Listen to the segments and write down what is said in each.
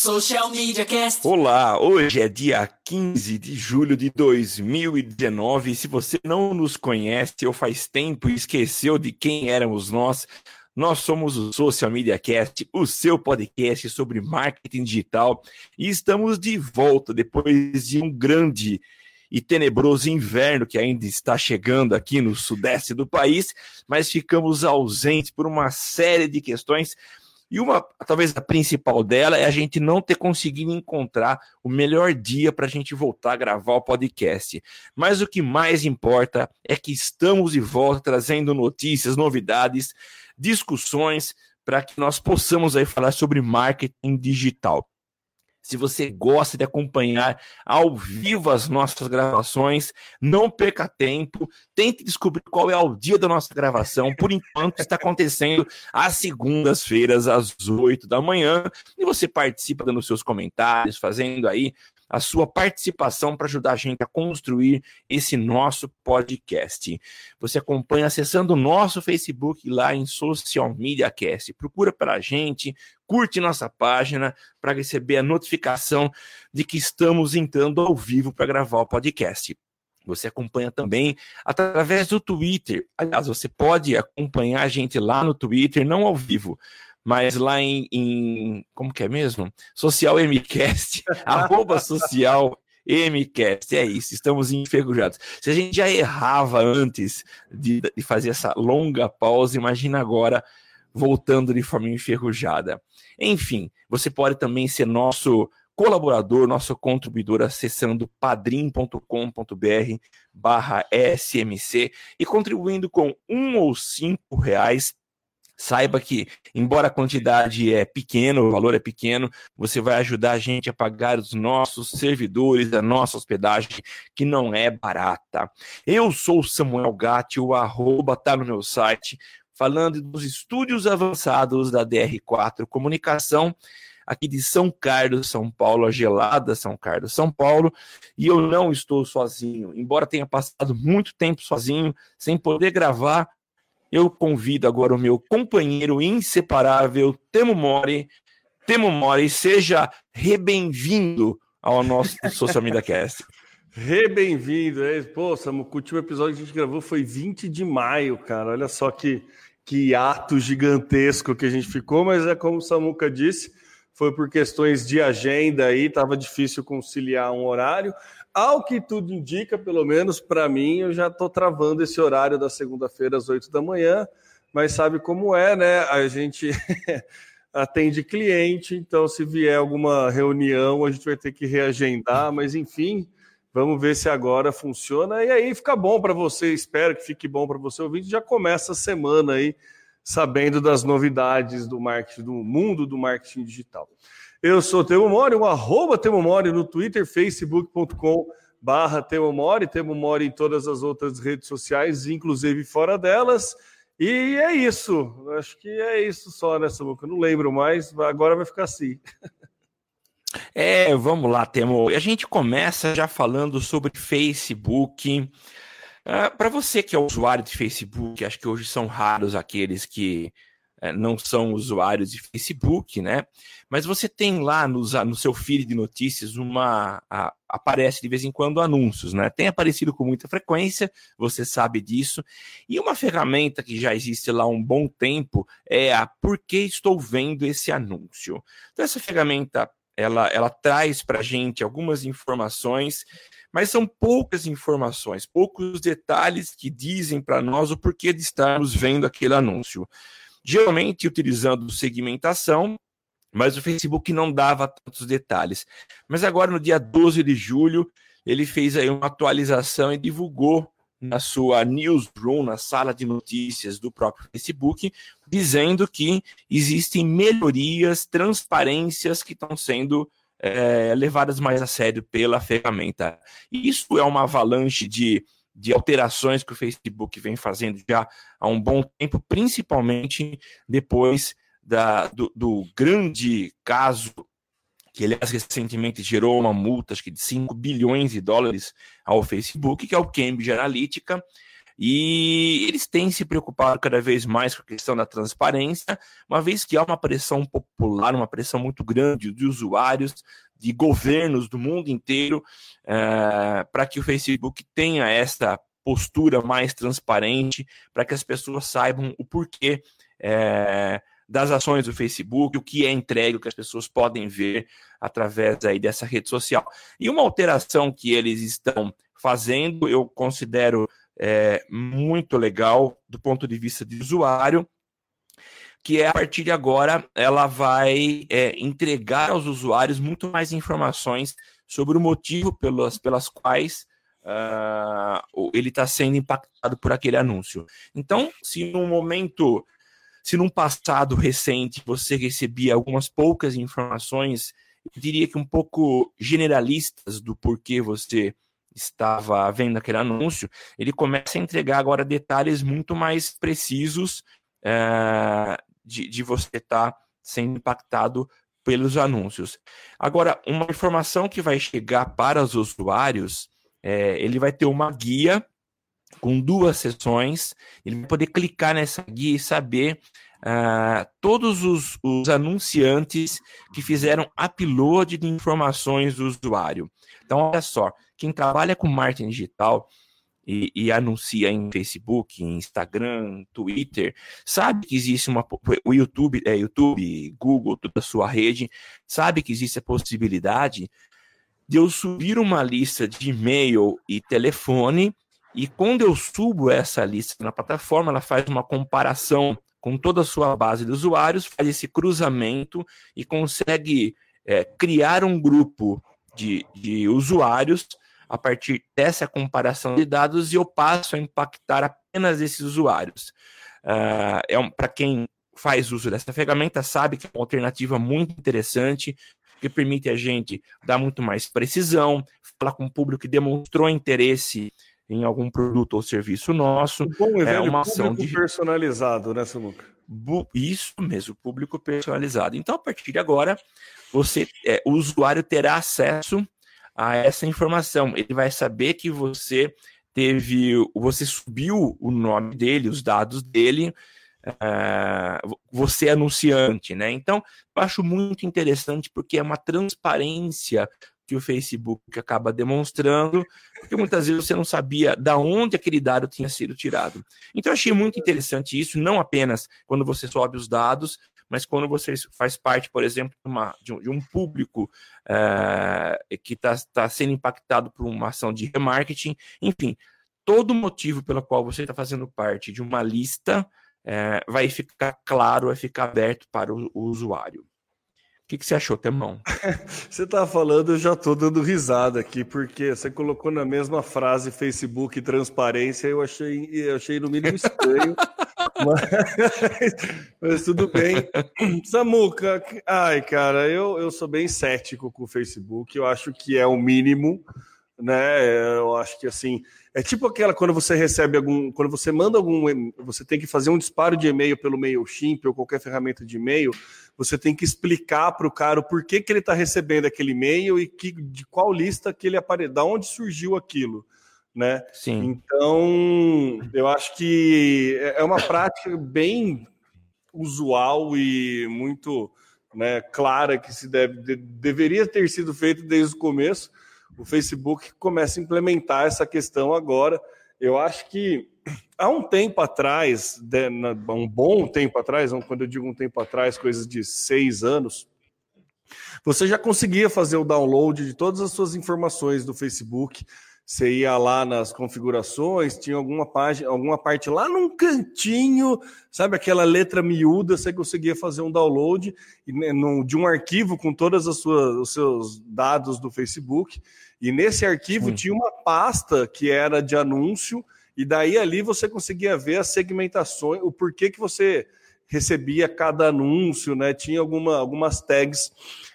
Social Media Cast. Olá, hoje é dia 15 de julho de 2019. Se você não nos conhece ou faz tempo e esqueceu de quem éramos nós, nós somos o Social Media Cast, o seu podcast sobre marketing digital, e estamos de volta depois de um grande e tenebroso inverno que ainda está chegando aqui no sudeste do país, mas ficamos ausentes por uma série de questões e uma, talvez a principal dela é a gente não ter conseguido encontrar o melhor dia para a gente voltar a gravar o podcast. Mas o que mais importa é que estamos de volta trazendo notícias, novidades, discussões para que nós possamos aí falar sobre marketing digital. Se você gosta de acompanhar ao vivo as nossas gravações, não perca tempo, tente descobrir qual é o dia da nossa gravação. Por enquanto, está acontecendo às segundas-feiras, às 8 da manhã, e você participa dando seus comentários, fazendo aí a sua participação para ajudar a gente a construir esse nosso podcast. Você acompanha acessando o nosso Facebook lá em Social Media Cast. Procura para a gente, curte nossa página para receber a notificação de que estamos entrando ao vivo para gravar o podcast. Você acompanha também através do Twitter. Aliás, você pode acompanhar a gente lá no Twitter, não ao vivo, mas lá em, em como que é mesmo? Social MCast, arroba social MCast, é isso, estamos enferrujados. Se a gente já errava antes de, de fazer essa longa pausa, imagina agora voltando de forma enferrujada. Enfim, você pode também ser nosso colaborador, nosso contribuidor, acessando padrim.com.br barra SMC e contribuindo com um ou cinco reais Saiba que, embora a quantidade é pequena, o valor é pequeno, você vai ajudar a gente a pagar os nossos servidores, a nossa hospedagem, que não é barata. Eu sou Samuel Gatti, o arroba tá no meu site, falando dos estúdios avançados da DR4 Comunicação, aqui de São Carlos, São Paulo, a gelada São Carlos, São Paulo, e eu não estou sozinho. Embora tenha passado muito tempo sozinho, sem poder gravar, eu convido agora o meu companheiro inseparável, Temo Mori. Temo Mori, seja re-bem-vindo ao nosso Social Media Cast. Re-bem-vindo. É, pô, Samu, o último episódio que a gente gravou foi 20 de maio, cara. Olha só que, que ato gigantesco que a gente ficou, mas é como o Samuca disse, foi por questões de agenda aí, estava difícil conciliar um horário. Ao que tudo indica, pelo menos para mim, eu já estou travando esse horário da segunda-feira às 8 da manhã, mas sabe como é, né? A gente atende cliente, então se vier alguma reunião, a gente vai ter que reagendar, mas enfim, vamos ver se agora funciona. E aí fica bom para você, espero que fique bom para você ouvir. Já começa a semana aí sabendo das novidades do marketing, do mundo do marketing digital. Eu sou Temo Mori, o arroba Temo Mori no Twitter, facebook.com barra Temo Mori, Temo Mori em todas as outras redes sociais, inclusive fora delas. E é isso. Acho que é isso só nessa boca. Não lembro mais, agora vai ficar assim. É, vamos lá, Temo. A gente começa já falando sobre Facebook. Ah, Para você que é usuário de Facebook, acho que hoje são raros aqueles que não são usuários de Facebook, né? Mas você tem lá no, no seu feed de notícias uma. A, aparece de vez em quando anúncios, né? Tem aparecido com muita frequência, você sabe disso. E uma ferramenta que já existe lá há um bom tempo é a Por que estou vendo esse anúncio? Então, essa ferramenta ela, ela traz para a gente algumas informações mas são poucas informações, poucos detalhes que dizem para nós o porquê de estarmos vendo aquele anúncio geralmente utilizando segmentação, mas o Facebook não dava tantos detalhes. Mas agora, no dia 12 de julho, ele fez aí uma atualização e divulgou na sua newsroom, na sala de notícias do próprio Facebook, dizendo que existem melhorias, transparências que estão sendo é, levadas mais a sério pela ferramenta. Isso é uma avalanche de de alterações que o Facebook vem fazendo já há um bom tempo, principalmente depois da, do, do grande caso que, aliás, recentemente gerou uma multa acho que de 5 bilhões de dólares ao Facebook, que é o Cambridge Analytica, E eles têm se preocupado cada vez mais com a questão da transparência, uma vez que há uma pressão popular, uma pressão muito grande de usuários, de governos do mundo inteiro, é, para que o Facebook tenha essa postura mais transparente, para que as pessoas saibam o porquê. É, das ações do Facebook, o que é entregue, o que as pessoas podem ver através aí dessa rede social. E uma alteração que eles estão fazendo, eu considero é, muito legal do ponto de vista de usuário, que é a partir de agora ela vai é, entregar aos usuários muito mais informações sobre o motivo pelas, pelas quais uh, ele está sendo impactado por aquele anúncio. Então, se no momento se num passado recente você recebia algumas poucas informações, eu diria que um pouco generalistas do porquê você estava vendo aquele anúncio, ele começa a entregar agora detalhes muito mais precisos é, de, de você estar tá sendo impactado pelos anúncios. Agora, uma informação que vai chegar para os usuários, é, ele vai ter uma guia com duas sessões, ele vai poder clicar nessa guia e saber uh, todos os, os, anunciantes que fizeram upload de informações do usuário. Então, olha só, quem trabalha com marketing digital e, e, anuncia em Facebook, Instagram, Twitter, sabe que existe uma o YouTube, é, YouTube, Google, toda a sua rede, sabe que existe a possibilidade de eu subir uma lista de e-mail e telefone e quando eu subo essa lista na plataforma, ela faz uma comparação com toda a sua base de usuários, faz esse cruzamento e consegue é, criar um grupo de, de usuários a partir dessa comparação de dados e eu passo a impactar apenas esses usuários. Uh, é um, Para quem faz uso dessa ferramenta, sabe que é uma alternativa muito interessante, que permite a gente dar muito mais precisão, falar com o público que demonstrou interesse em algum produto ou serviço nosso. bom é uma ação de personalizado, né, Samuca? Isso mesmo, público personalizado. Então, a partir de agora, você, é, o usuário terá acesso a essa informação. Ele vai saber que você teve, você subiu o nome dele, os dados dele, uh, você é anunciante, né? Então, eu acho muito interessante porque é uma transparência que o Facebook acaba demonstrando, porque muitas vezes você não sabia da onde aquele dado tinha sido tirado. Então eu achei muito interessante isso, não apenas quando você sobe os dados, mas quando você faz parte, por exemplo, de, uma, de, um, de um, público é, que está tá sendo impactado por uma ação de remarketing, enfim, todo motivo pelo qual você está fazendo parte de uma lista é, vai ficar claro, vai ficar aberto para o, o usuário. O que, que você achou, Temão? você tá falando, eu já tô dando risada aqui, porque você colocou na mesma frase Facebook transparência, eu achei, eu achei no mínimo estranho. mas, mas, tudo bem. Samuca, ai, cara, eu, eu sou bem cético com o Facebook, eu acho que é o mínimo, né? Eu acho que assim, é tipo aquela quando você recebe algum, quando você manda algum, você tem que fazer um disparo de e-mail pelo MailChimp ou qualquer ferramenta de e-mail você tem que explicar para o cara o porquê que ele está recebendo aquele e-mail e que, de qual lista que ele apareceu, da onde surgiu aquilo, né? Sim. Então, eu acho que é, é uma prática bem usual e muito né, clara que se deve, de, deveria ter sido feito desde o começo. O Facebook começa a implementar essa questão agora. Eu acho que há um tempo atrás, um bom tempo atrás, quando eu digo um tempo atrás, coisas de seis anos, você já conseguia fazer o download de todas as suas informações do Facebook. Você ia lá nas configurações, tinha alguma página, alguma parte lá num cantinho, sabe aquela letra miúda, você conseguia fazer um download de um arquivo com todas as suas, os seus dados do Facebook. E nesse arquivo Sim. tinha uma pasta que era de anúncio e daí ali você conseguia ver as segmentações, o porquê que você recebia cada anúncio, né? Tinha alguma, algumas tags,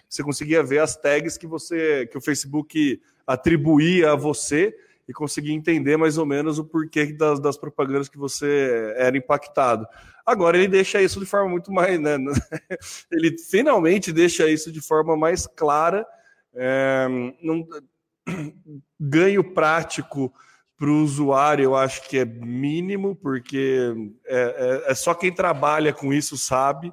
você conseguia ver as tags que você que o Facebook atribuía a você e conseguia entender mais ou menos o porquê das, das propagandas que você era impactado. Agora ele deixa isso de forma muito mais, né? Ele finalmente deixa isso de forma mais clara, é, num, ganho prático Para o usuário, eu acho que é mínimo, porque é, é, é, só quem trabalha com isso sabe.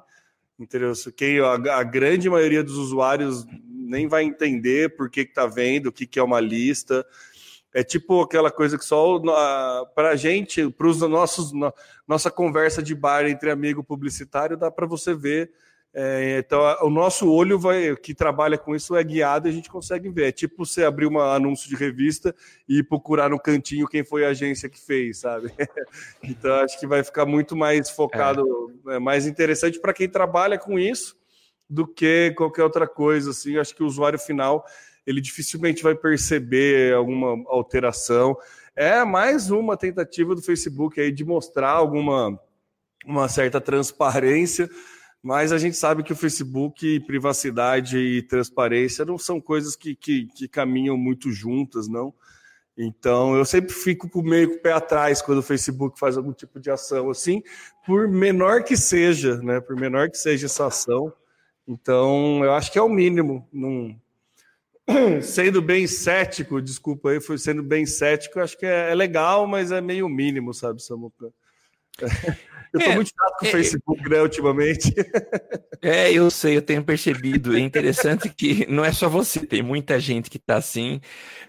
Entendeu? Quem, a, a grande maioria dos usuários nem vai entender por que está vendo, o que, que é uma lista. É tipo aquela coisa que só para a gente, para os nossos nossa conversa de bar entre amigo publicitário, dá para você ver. É, então, o nosso olho vai, que trabalha com isso é guiado e a gente consegue ver. É tipo você abrir um anúncio de revista e procurar no cantinho quem foi a agência que fez, sabe? então, acho que vai ficar muito mais focado, é. Mais interessante para quem trabalha com isso do que qualquer outra coisa. Assim, acho que o usuário final ele dificilmente vai perceber alguma alteração. É mais uma tentativa do Facebook aí de mostrar alguma uma certa transparência, mas a gente sabe que o Facebook, privacidade e transparência não são coisas que, que, que caminham muito juntas, não. Então, eu sempre fico com meio com o pé atrás quando o Facebook faz algum tipo de ação assim, por menor que seja, né? Por menor que seja essa ação. Então, eu acho que é o mínimo. Num, sendo bem cético, desculpa aí, foi sendo bem cético, acho que é, é legal, mas é meio mínimo, sabe, Samuca? Eu tô é, muito chato com o é, Facebook, né, ultimamente. É, eu sei, eu tenho percebido. É interessante que não é só você, tem muita gente que tá assim.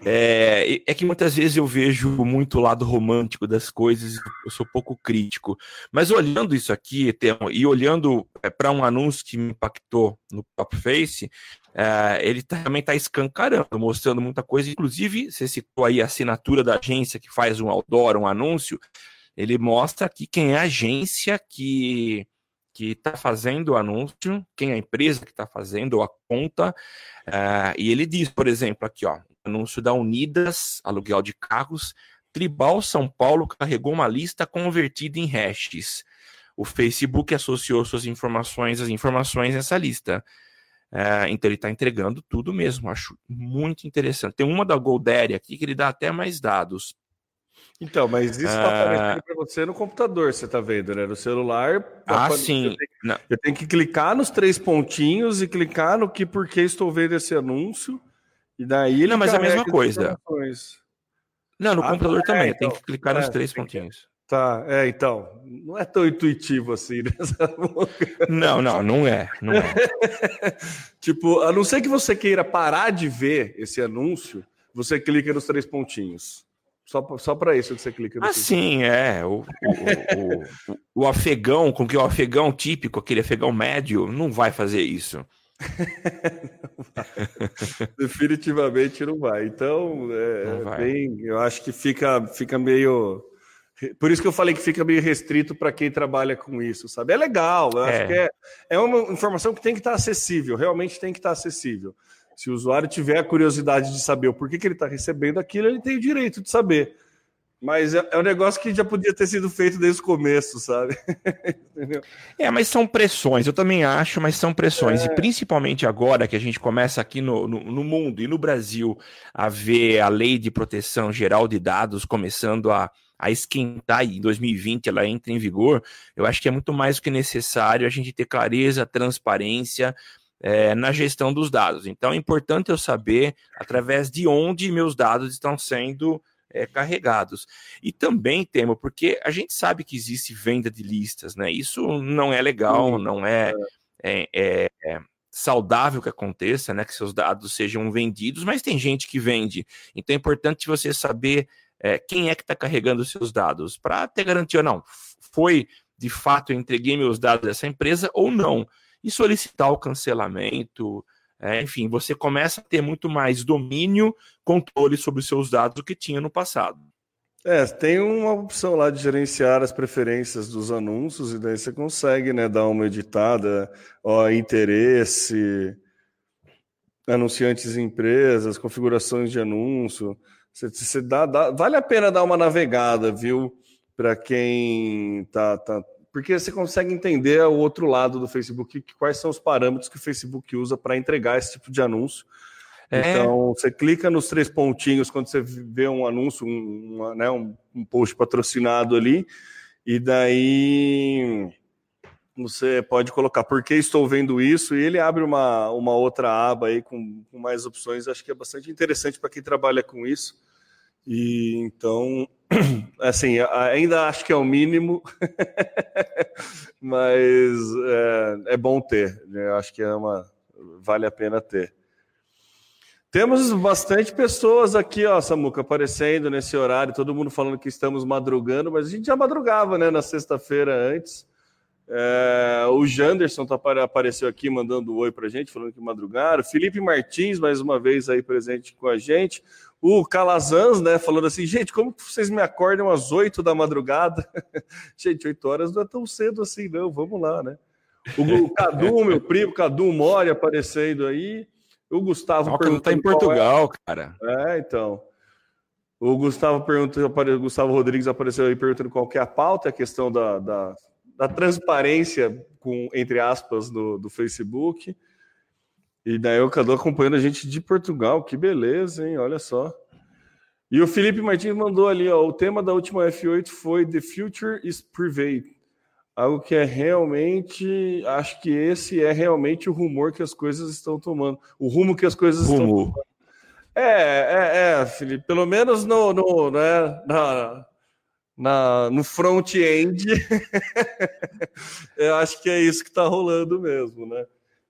É, é que muitas vezes eu vejo muito o lado romântico das coisas, eu sou pouco crítico. Mas olhando isso aqui, e olhando é, para um anúncio que me impactou no Top Face, é, ele tá, também está escancarando, mostrando muita coisa. Inclusive, você citou aí a assinatura da agência que faz um outdoor, um anúncio. Ele mostra aqui quem é a agência que que está fazendo o anúncio, quem é a empresa que está fazendo, a conta, uh, e ele diz, por exemplo, aqui, ó, anúncio da Unidas, aluguel de carros, Tribal São Paulo carregou uma lista convertida em hashes. O Facebook associou suas informações às informações nessa lista. Uh, então ele está entregando tudo mesmo, acho muito interessante. Tem uma da Goldere aqui que ele dá até mais dados. Então, mas isso está ah. aparecendo para você no computador, você está vendo, né? No celular. Ah, sim. Eu tenho, eu tenho, que clicar nos três pontinhos e clicar no que porque estou vendo esse anúncio. E daí ele. Não, mas é a mesma coisa. Não, no ah, computador é, também. Então, tem que clicar é, nos três pontinhos. Tá, é, então. Não é tão intuitivo assim, né? Não, não, não é. Não é. tipo, a não ser que você queira parar de ver esse anúncio, você clica nos três pontinhos. Só, só para isso que você clica. No assim, é. O, o, o, o, afegão, com que o afegão típico, aquele afegão médio, não vai fazer isso. Definitivamente não vai. Então, é, não vai. bem, eu acho que fica, fica meio. Por isso que eu falei que fica meio restrito para quem trabalha com isso, sabe? É legal, eu é. acho que é, é uma informação que tem que estar acessível, realmente tem que estar acessível. Se o usuário tiver a curiosidade de saber o porquê que ele está recebendo aquilo, ele tem o direito de saber. Mas é, é um negócio que já podia ter sido feito desde o começo, sabe? é, mas são pressões, eu também acho, mas são pressões. É. E principalmente agora que a gente começa aqui no, no, no, mundo e no Brasil a ver a lei de proteção geral de dados começando a, a esquentar e em 2020 ela entra em vigor, eu acho que é muito mais do que necessário a gente ter clareza, transparência é, na gestão dos dados. Então é importante eu saber através de onde meus dados estão sendo é, carregados. E também, Temo, porque a gente sabe que existe venda de listas, né? Isso não é legal, não é, é, é, é saudável que aconteça, né? Que seus dados sejam vendidos, mas tem gente que vende. Então é importante você saber é, quem é que está carregando os seus dados, para ter garantia, não, foi de fato eu entreguei meus dados dessa empresa ou não e solicitar o cancelamento. É, enfim, você começa a ter muito mais domínio, controle sobre os seus dados do que tinha no passado. É, tem uma opção lá de gerenciar as preferências dos anúncios, e daí você consegue né, dar uma editada, ó, interesse, anunciantes e empresas, configurações de anúncio. Você, você dá, dá, vale a pena dar uma navegada, viu? Para quem tá, tá, porque você consegue entender o outro lado do Facebook, quais são os parâmetros que o Facebook usa para entregar esse tipo de anúncio. É. Então, você clica nos três pontinhos quando você vê um anúncio, um, uma, né, um, um post patrocinado ali, e daí você pode colocar por que estou vendo isso, e ele abre uma, uma outra aba aí com, com mais opções. Acho que é bastante interessante para quem trabalha com isso. E então, assim, ainda acho que é o mínimo, mas é, é, bom ter. Né? Acho que é uma vale a pena ter. Temos bastante pessoas aqui, ó, Samuca, aparecendo nesse horário, todo mundo falando que estamos madrugando, mas a gente já madrugava, né, na sexta-feira antes. É, o Janderson tá, apareceu aqui mandando um oi pra gente, falando que madrugaram. Felipe Martins, mais uma vez aí presente com a gente. O Calazans, né, falando assim, gente, como vocês me acordam às oito da madrugada? gente, oito horas não é tão cedo assim, não, vamos lá, né? O Cadu, meu primo, Cadu Mori aparecendo aí. O Gustavo perguntou. tá em Portugal, é... cara. É, então. O Gustavo perguntou, o Gustavo Rodrigues apareceu aí perguntando qual que é a pauta, a questão da, da, da transparência, com, entre aspas, do, do Facebook. E daí o Cadu acompanhando a gente de Portugal, que beleza, hein? Olha só. E o Felipe Martins mandou ali, ó, o tema da última F8 foi The Future is Private algo que é realmente, acho que esse é realmente o rumor que as coisas estão tomando, o rumo que as coisas rumo. estão tomando. É, é, é, Felipe, pelo menos no, no né, na, na, no front-end, eu acho que é isso que está rolando mesmo, né?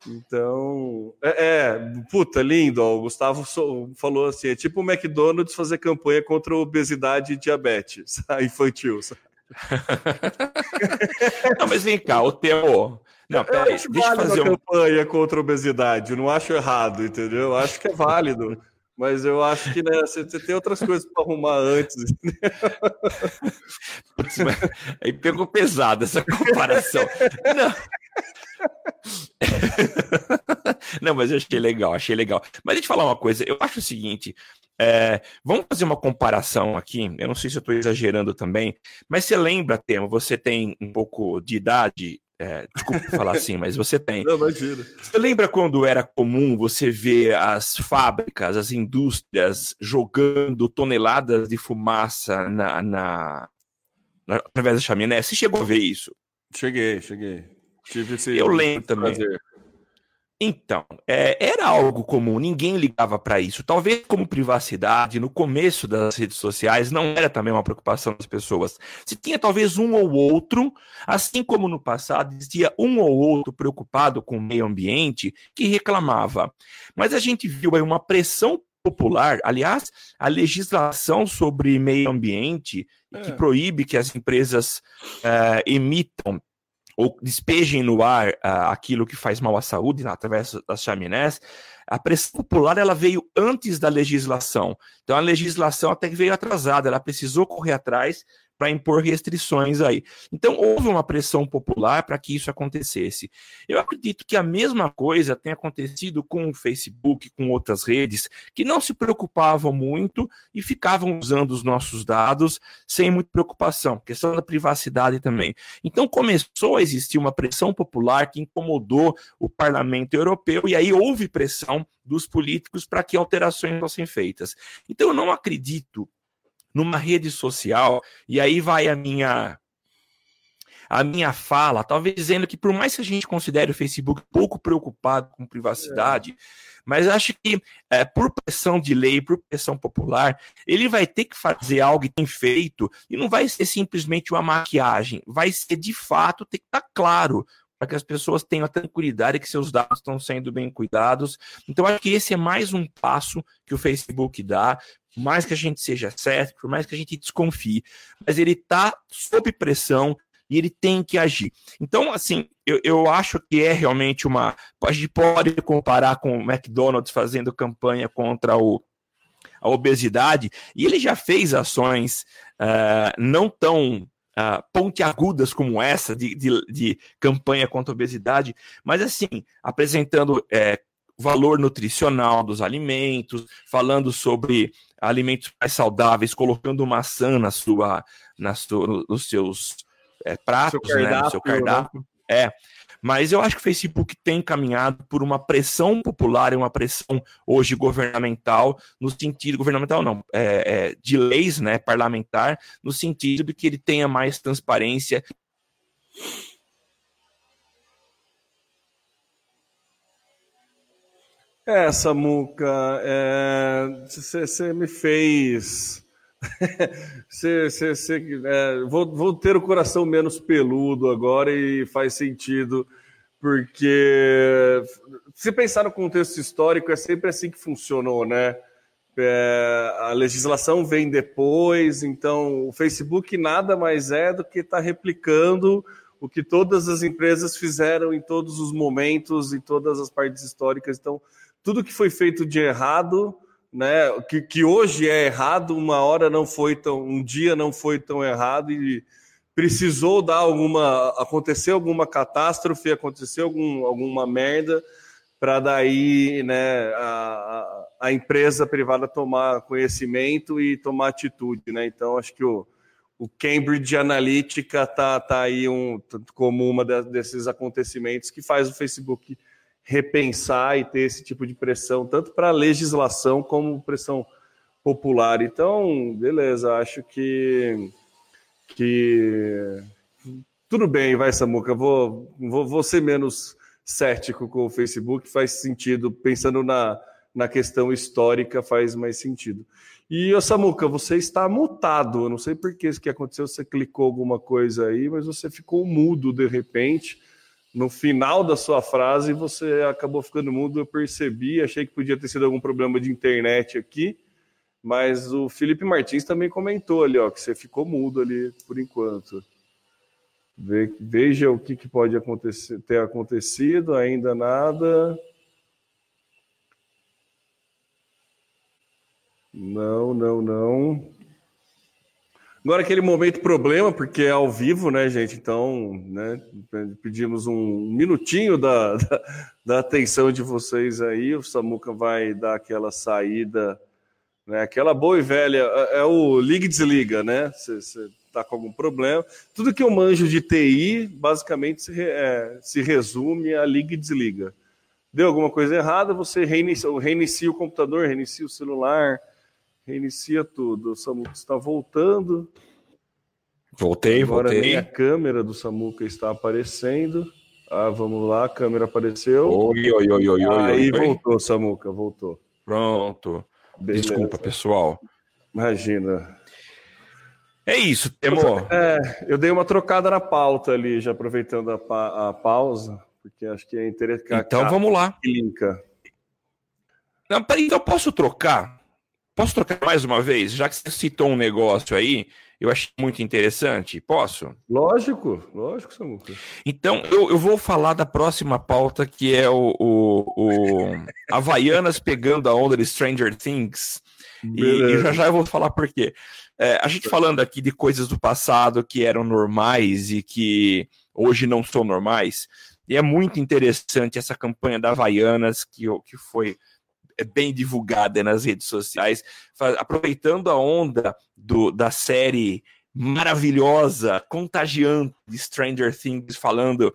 Então, é, é, puta, lindo. Ó, o Gustavo falou assim: é tipo o McDonald's fazer campanha contra obesidade e diabetes infantil. Não, mas vem cá, o teu. Não, peraí, deixa eu fazer uma campanha contra a obesidade, não acho errado, entendeu? Eu acho que é válido. Mas eu acho que né, você, tem outras coisas para arrumar antes. Putz, aí pegou pesado essa comparação. Não. Não, mas eu achei legal, achei legal. Mas deixa eu falar uma coisa, eu acho o seguinte: é, vamos fazer uma comparação aqui. Eu não sei se eu estou exagerando também, mas você lembra, Tema, você tem um pouco de idade. É, desculpa falar assim, mas você tem. Não, imagina. Você lembra quando era comum você ver as fábricas, as indústrias jogando toneladas de fumaça na, na, na através da chaminé? Você chegou a ver isso? Cheguei, cheguei. Tive esse eu lembro também. Prazer. Então, é, era algo comum, ninguém ligava para isso. Talvez como privacidade, no começo das redes sociais, não era também uma preocupação das pessoas. Se tinha talvez um ou outro, assim como no passado existia um ou outro preocupado com o meio ambiente que reclamava. Mas a gente viu aí uma pressão popular, aliás, a legislação sobre meio ambiente é. que proíbe que as empresas uh, emitam ou despejem no ar uh, aquilo que faz mal à saúde né, através das chaminés, a pressão popular ela veio antes da legislação. Então a legislação até que veio atrasada, ela precisou correr atrás para impor restrições aí. Então, houve uma pressão popular para que isso acontecesse. Eu acredito que a mesma coisa tem acontecido com o Facebook, com outras redes, que não se preocupavam muito e ficavam usando os nossos dados sem muita preocupação, questão da privacidade também. Então, começou a existir uma pressão popular que incomodou o parlamento europeu, e aí houve pressão dos políticos para que alterações fossem feitas. Então, eu não acredito numa rede social, e aí vai a minha a minha fala, talvez dizendo que por mais que a gente considere o Facebook pouco preocupado com privacidade, é. mas acho que é, por pressão de lei, por pressão popular, ele vai ter que fazer algo e tem feito, e não vai ser simplesmente uma maquiagem, vai ser de fato, ter que estar tá claro para que as pessoas tenham a tranquilidade que seus dados estão sendo bem cuidados. Então, acho que esse é mais um passo que o Facebook dá por mais que a gente seja certo, por mais que a gente desconfie, mas ele está sob pressão e ele tem que agir. Então, assim, eu, eu acho que é realmente uma. A gente pode comparar com o McDonald's fazendo campanha contra o, a obesidade, e ele já fez ações uh, não tão Uh, pontiagudas como essa de, de, de, campanha contra a obesidade, mas assim, apresentando é, valor nutricional dos alimentos, falando sobre alimentos mais saudáveis, colocando maçã na sua, na sua, nos seus é, pratos, seu cardápio, né, no seu cardápio. Né? É. Mas eu acho que o Facebook tem caminhado por uma pressão popular e uma pressão hoje governamental, no sentido, governamental não, é, é, de leis, né, parlamentar, no sentido de que ele tenha mais transparência É, Samuca, você é, me fez cê, cê, cê, é, vou, vou ter o coração menos peludo agora e faz sentido, porque se pensar no contexto histórico, é sempre assim que funcionou, né? É, a legislação vem depois, então o Facebook nada mais é do que está replicando o que todas as empresas fizeram em todos os momentos, em todas as partes históricas. Então, tudo que foi feito de errado, né, que, que hoje é errado, uma hora não foi tão, um dia não foi tão errado e precisou dar alguma, acontecer alguma catástrofe, acontecer algum, alguma merda para daí, né, a, a empresa privada tomar conhecimento e tomar atitude, né? Então acho que o o Cambridge Analytica tá, tá aí um, como uma desses acontecimentos que faz o Facebook repensar e ter esse tipo de pressão, tanto para legislação como pressão popular. Então, beleza, acho que, que tudo bem, vai, Samuca, vou, vou, vou ser menos cético com o Facebook, faz sentido, pensando na, na questão histórica, faz mais sentido. E, ô Samuca, você está mutado. Eu não sei por que isso que aconteceu. Você clicou alguma coisa aí, mas você ficou mudo de repente. No final da sua frase, você acabou ficando mudo. Eu percebi, achei que podia ter sido algum problema de internet aqui. Mas o Felipe Martins também comentou ali, ó, que você ficou mudo ali por enquanto. Veja o que, que pode acontecer, ter acontecido, ainda nada. Não, não, não. Agora aquele momento problema, porque é ao vivo, né, gente? Então, né, pedimos um minutinho da, da, da, atenção de vocês aí. O Samuca vai dar aquela saída, né? Aquela boa e velha, é, é o liga e desliga, né? Você está com algum problema. Tudo que eu manjo de TI, basicamente, se, é, se resume a liga e desliga. Deu alguma coisa errada, você reinicia, reinicia o computador, reinicia o celular, Reinicia tudo. O Samuca está voltando. Voltei, Agora voltei. Nem a câmera do Samuca está aparecendo. Ah, vamos lá, a câmera apareceu. Oi, oi, oi, oi, oi. Aí oi, voltou, Samuca, voltou. Pronto. Beleza. Desculpa, pessoal. Imagina. É isso, Temor. É, eu dei uma trocada na pauta ali, já aproveitando a, pa a pausa, porque acho que é interessante. Então vamos lá. Linka. Não, peraí, então posso trocar? Posso trocar mais uma vez? Já que você citou um negócio aí, eu achei muito interessante. Posso? Lógico, lógico, Samuca. Então, eu, eu vou falar da próxima pauta, que é o, o, o Havaianas pegando a onda de Stranger Things. E, e, já já eu vou falar por quê. É, a gente falando aqui de coisas do passado que eram normais e que hoje não são normais. E é muito interessante essa campanha da Havaianas, que, que foi bem divulgada nas redes sociais, aproveitando a onda do, da série maravilhosa, contagiante de Stranger Things, falando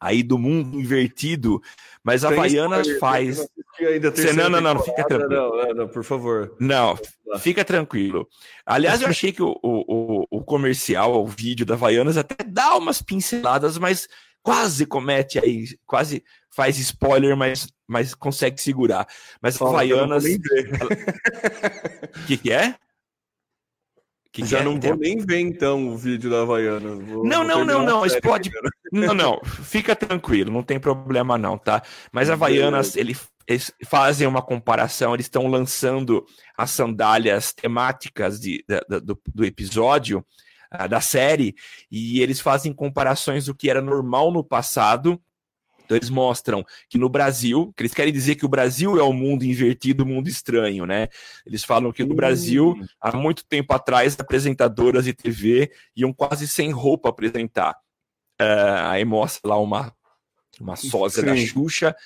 aí do mundo invertido, mas a Havaianas faz. Você, não, não, não, fica tranquilo. Não, não, por favor. Não, fica tranquilo. Aliás, eu achei que o, o, o comercial, o vídeo da Havaianas até dá umas pinceladas, mas quase comete aí, quase faz spoiler, mas, mas consegue segurar. Mas Fala, Havaianas. O que, que é? Que Já que é? não vou nem ver então o vídeo da Havaianas. Vou, não, não, não, não, pode. Não, não, fica tranquilo, não tem problema não, tá? Mas a Havaianas, ele, eles fazem uma comparação, eles estão lançando as sandálias temáticas de, de do, do episódio da série, e eles fazem comparações do que era normal no passado. Então eles mostram que no Brasil, que eles querem dizer que o Brasil é o mundo invertido, o mundo estranho, né? Eles falam que no Brasil, hum. há muito tempo atrás, apresentadoras de TV iam quase sem roupa apresentar. Uh, aí mostra lá uma, uma sósia da Xuxa,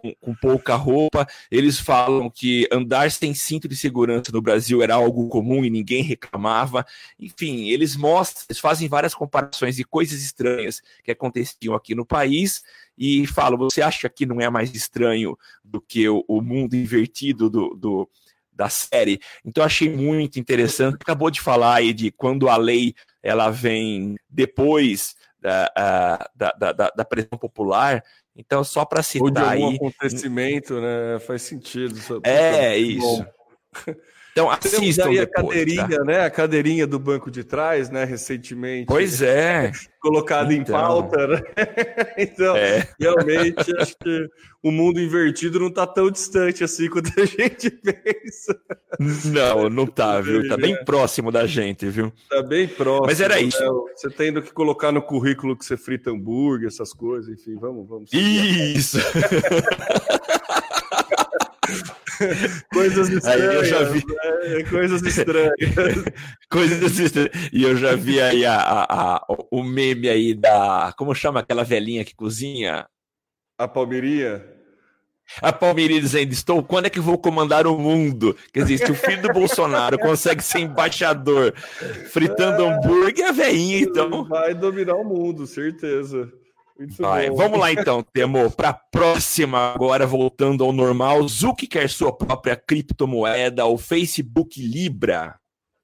com, com, pouca roupa. Eles falam que andar sem cinto de segurança no Brasil era algo comum e ninguém reclamava. Enfim, eles mostram, eles fazem várias comparações de coisas estranhas que aconteciam aqui no país e falam: você acha que não é mais estranho do que o, o mundo invertido do, do da série. Então achei muito interessante. Acabou de falar aí de quando a lei ela vem depois da, da, da, da pressão popular. Então, só para citar Ou de algum aí. acontecimento, né? Faz sentido. É, isso. Então assistam aí depois, a cadeirinha, tá? né? A cadeirinha do banco de trás, né? Recentemente. Pois é. Colocado então. em pauta, né? então, é. realmente, acho que o mundo invertido não está tão distante assim quanto a gente pensa. Não, não tá, viu? Tá bem próximo da gente, viu? Tá bem próximo. Mas era isso. Né? Você tendo que colocar no currículo que você frita hambúrguer, essas coisas, enfim, vamos, vamos. Isso! Coisas estranhas. Aí eu já vi... Né? Coisas estranhas. Coisas estranhas. E eu já vi aí a, a, a, o meme aí da. Como chama aquela velhinha que cozinha? A Palmeirinha? A Palmeirinha dizendo: Estou, quando é que vou comandar o mundo? Quer dizer, se o filho do Bolsonaro consegue ser embaixador fritando é... hambúrguer, a velhinha, então. Vai dominar o mundo, certeza. Vamos lá então, Temo, para a próxima, agora voltando ao normal. Zuki quer sua própria criptomoeda, o Facebook Libra.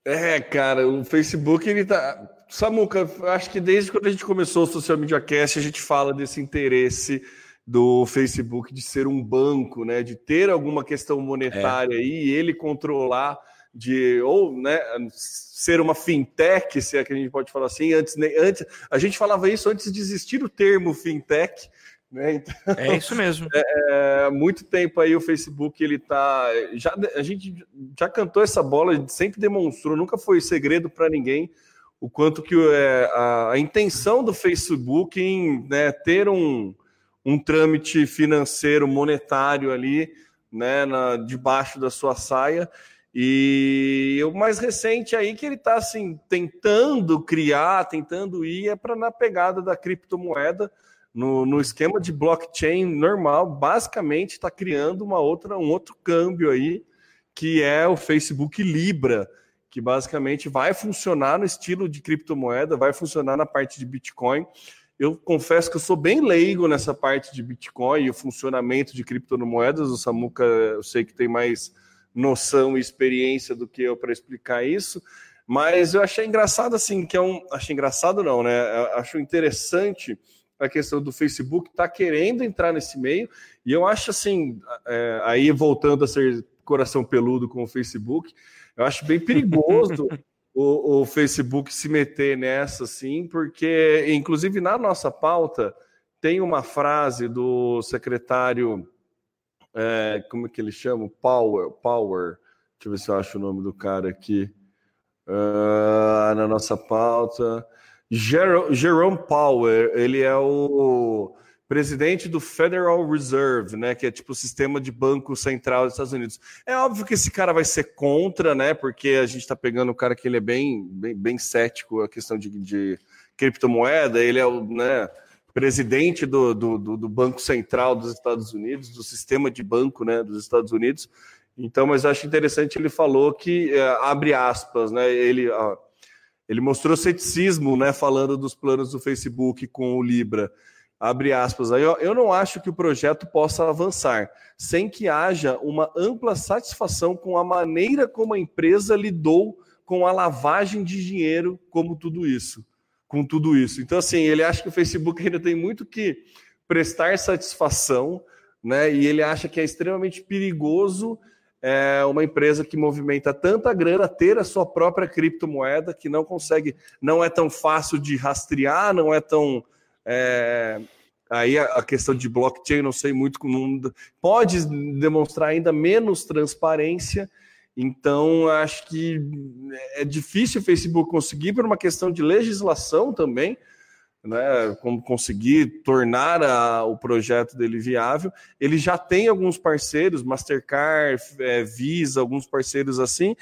É, cara, o Facebook ele tá. Samuca, acho que desde quando a gente começou o Social Media Cast, a gente fala desse interesse do Facebook de ser um banco, né? De ter alguma questão monetária é. aí e ele controlar de ou né, ser uma fintech, se é que a gente pode falar assim, antes, antes a gente falava isso antes de existir o termo fintech, né? Então, é isso mesmo. É, muito tempo aí o Facebook ele tá já a gente já cantou essa bola, sempre demonstrou, nunca foi segredo para ninguém o quanto que é, a, a, intenção do Facebook em né, ter um, um trâmite financeiro monetário ali, né, na, debaixo da sua saia e o mais recente aí que ele está assim tentando criar, tentando ir é para na pegada da criptomoeda, no, no esquema de blockchain normal, basicamente está criando uma outra um outro câmbio aí que é o Facebook Libra, que basicamente vai funcionar no estilo de criptomoeda, vai funcionar na parte de Bitcoin. Eu confesso que eu sou bem leigo nessa parte de Bitcoin e o funcionamento de criptomoedas. O Samuca, eu sei que tem mais noção e experiência do que eu para explicar isso, mas eu achei engraçado assim, que é um. Achei engraçado não, né? Eu acho interessante a questão do Facebook estar tá querendo entrar nesse meio, e eu acho assim, é, aí voltando a ser coração peludo com o Facebook, eu acho bem perigoso o, o, Facebook se meter nessa, assim, porque, inclusive, na nossa pauta, tem uma frase do secretário é, como é que ele chama? Power, Power. Deixa eu ver se eu acho o nome do cara aqui. Uh, na nossa pauta. Jerome, Power, ele é o presidente do Federal Reserve, né, que é tipo o sistema de banco central dos Estados Unidos. É óbvio que esse cara vai ser contra, né, porque a gente está pegando um cara que ele é bem, bem, bem cético a questão de, de criptomoeda, ele é o, né, presidente do, do, do, Banco Central dos Estados Unidos, do sistema de banco né, dos Estados Unidos. Então, mas acho interessante, ele falou que, é, abre aspas, né, ele, ele mostrou ceticismo né, falando dos planos do Facebook com o Libra. Abre aspas. Aí, ó, eu não acho que o projeto possa avançar sem que haja uma ampla satisfação com a maneira como a empresa lidou com a lavagem de dinheiro, como tudo isso com tudo isso. Então, assim, ele acha que o Facebook ainda tem muito que prestar satisfação, né? E ele acha que é extremamente perigoso é, uma empresa que movimenta tanta grana ter a sua própria criptomoeda que não consegue, não é tão fácil de rastrear, não é tão. É, aí a, questão de blockchain, não sei muito, pode demonstrar ainda menos transparência então, acho que é difícil o Facebook conseguir por uma questão de legislação também, né, como conseguir tornar a, o projeto dele viável. Ele já tem alguns parceiros, Mastercard, é, Visa, alguns parceiros assim,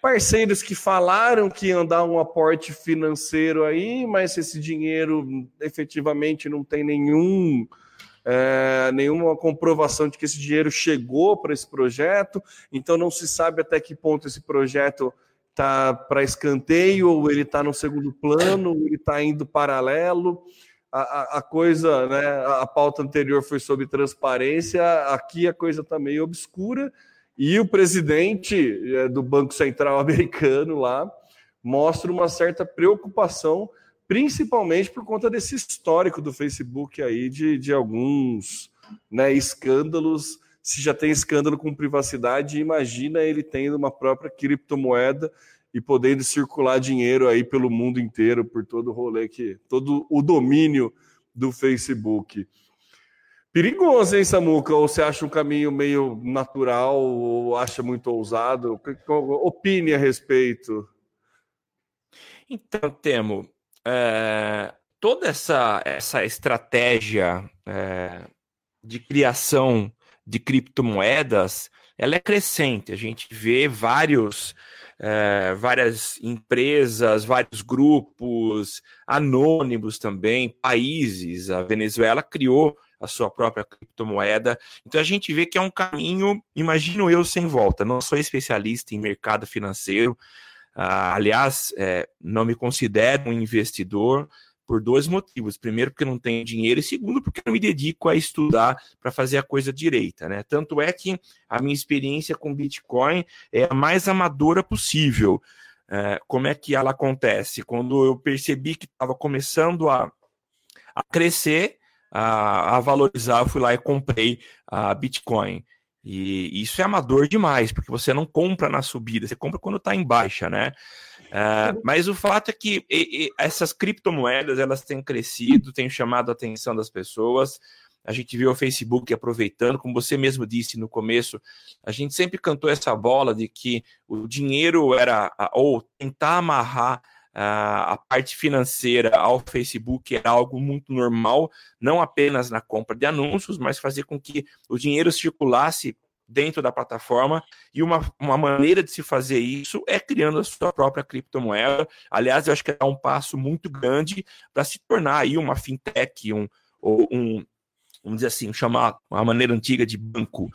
parceiros que falaram que iam dar um aporte financeiro aí, mas esse dinheiro efetivamente não tem nenhum é, nenhuma comprovação de que esse dinheiro chegou para esse projeto, então não se sabe até que ponto esse projeto está para escanteio, ou ele está no segundo plano, ou ele está indo paralelo. A, a, a, coisa, né, a pauta anterior foi sobre transparência, aqui a coisa está meio obscura, e o presidente é, do Banco Central americano lá mostra uma certa preocupação principalmente por conta desse histórico do Facebook aí de, de alguns né, escândalos se já tem escândalo com privacidade, imagina ele tendo uma própria criptomoeda e podendo circular dinheiro aí pelo mundo inteiro, por todo o rolê que, todo o domínio do Facebook. Perigoso, hein, Samuca? Ou você acha um caminho meio natural ou acha muito ousado? Opine a respeito. Então, Temo, é, toda essa, essa estratégia é, de criação de criptomoedas, ela é crescente. A gente vê vários, é, várias empresas, vários grupos, anônimos também, países. A Venezuela criou a sua própria criptomoeda. Então a gente vê que é um caminho, imagino eu, sem volta. Não sou especialista em mercado financeiro, ah, aliás, é, não me considero um investidor por dois motivos. Primeiro, porque não tenho dinheiro, e segundo, porque não me dedico a estudar para fazer a coisa direita. Né? Tanto é que a minha experiência com Bitcoin é a mais amadora possível. É, como é que ela acontece? Quando eu percebi que estava começando a, a crescer, a, a valorizar, eu fui lá e comprei a Bitcoin. E isso é amador demais, porque você não compra na subida, você compra quando está em baixa, né? Uh, mas o fato é que e, e, essas criptomoedas elas têm crescido, têm chamado a atenção das pessoas. A gente viu o Facebook aproveitando, como você mesmo disse no começo, a gente sempre cantou essa bola de que o dinheiro era, ou tentar amarrar a parte financeira ao Facebook era algo muito normal, não apenas na compra de anúncios, mas fazer com que o dinheiro circulasse dentro da plataforma. E uma, uma maneira de se fazer isso é criando a sua própria criptomoeda. Aliás, eu acho que é um passo muito grande para se tornar aí uma fintech, um, ou um, vamos dizer assim, chamar uma maneira antiga de banco.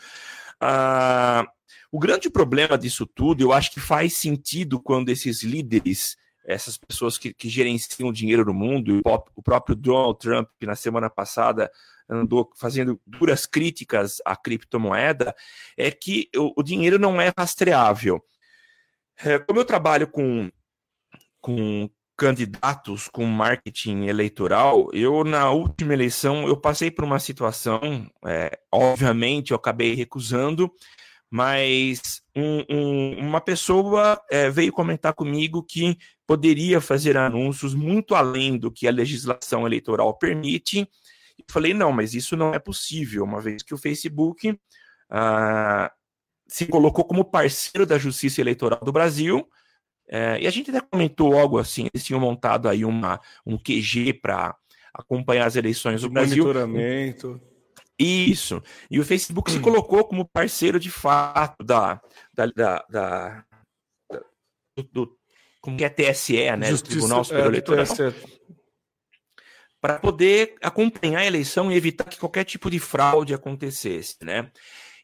Ah, o grande problema disso tudo, eu acho que faz sentido quando esses líderes essas pessoas que, que gerenciam o dinheiro no mundo, o próprio Donald Trump, que na semana passada andou fazendo duras críticas à criptomoeda, é que o, o dinheiro não é rastreável. É, como eu trabalho com, com candidatos com marketing eleitoral, eu na última eleição eu passei por uma situação, é, obviamente eu acabei recusando, mas um, um, uma pessoa é, veio comentar comigo que poderia fazer anúncios muito além do que a legislação eleitoral permite. E falei, não, mas isso não é possível, uma vez que o Facebook ah, se colocou como parceiro da Justiça Eleitoral do Brasil, é, e a gente até comentou algo assim, eles tinham montado aí uma, um QG para acompanhar as eleições do Brasil. Monitoramento. Isso. E o Facebook se colocou como parceiro de fato da, da, da, da do, do, como que é TSE, né? Justiça, Tribunal Superior é, Eleitoral. Para poder acompanhar a eleição e evitar que qualquer tipo de fraude acontecesse, né?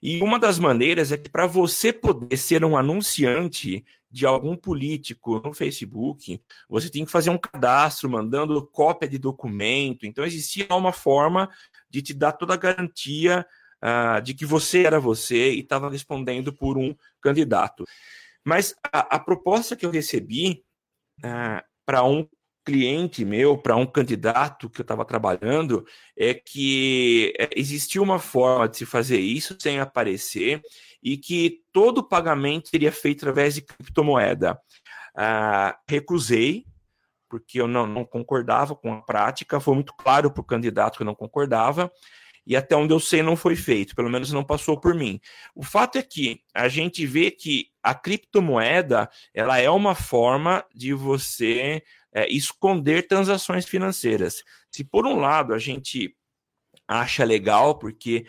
E uma das maneiras é que para você poder ser um anunciante de algum político no Facebook, você tem que fazer um cadastro mandando cópia de documento. Então existia uma forma de te dar toda a garantia uh, de que você era você e estava respondendo por um candidato. Mas a, a proposta que eu recebi uh, para um cliente meu, para um candidato que eu estava trabalhando, é que é, existia uma forma de se fazer isso sem aparecer e que todo o pagamento seria feito através de criptomoeda. Uh, recusei, porque eu não, não concordava com a prática, foi muito claro para o candidato que eu não concordava, e até onde eu sei não foi feito, pelo menos não passou por mim. O fato é que a gente vê que a criptomoeda ela é uma forma de você é, esconder transações financeiras. Se por um lado a gente acha legal, porque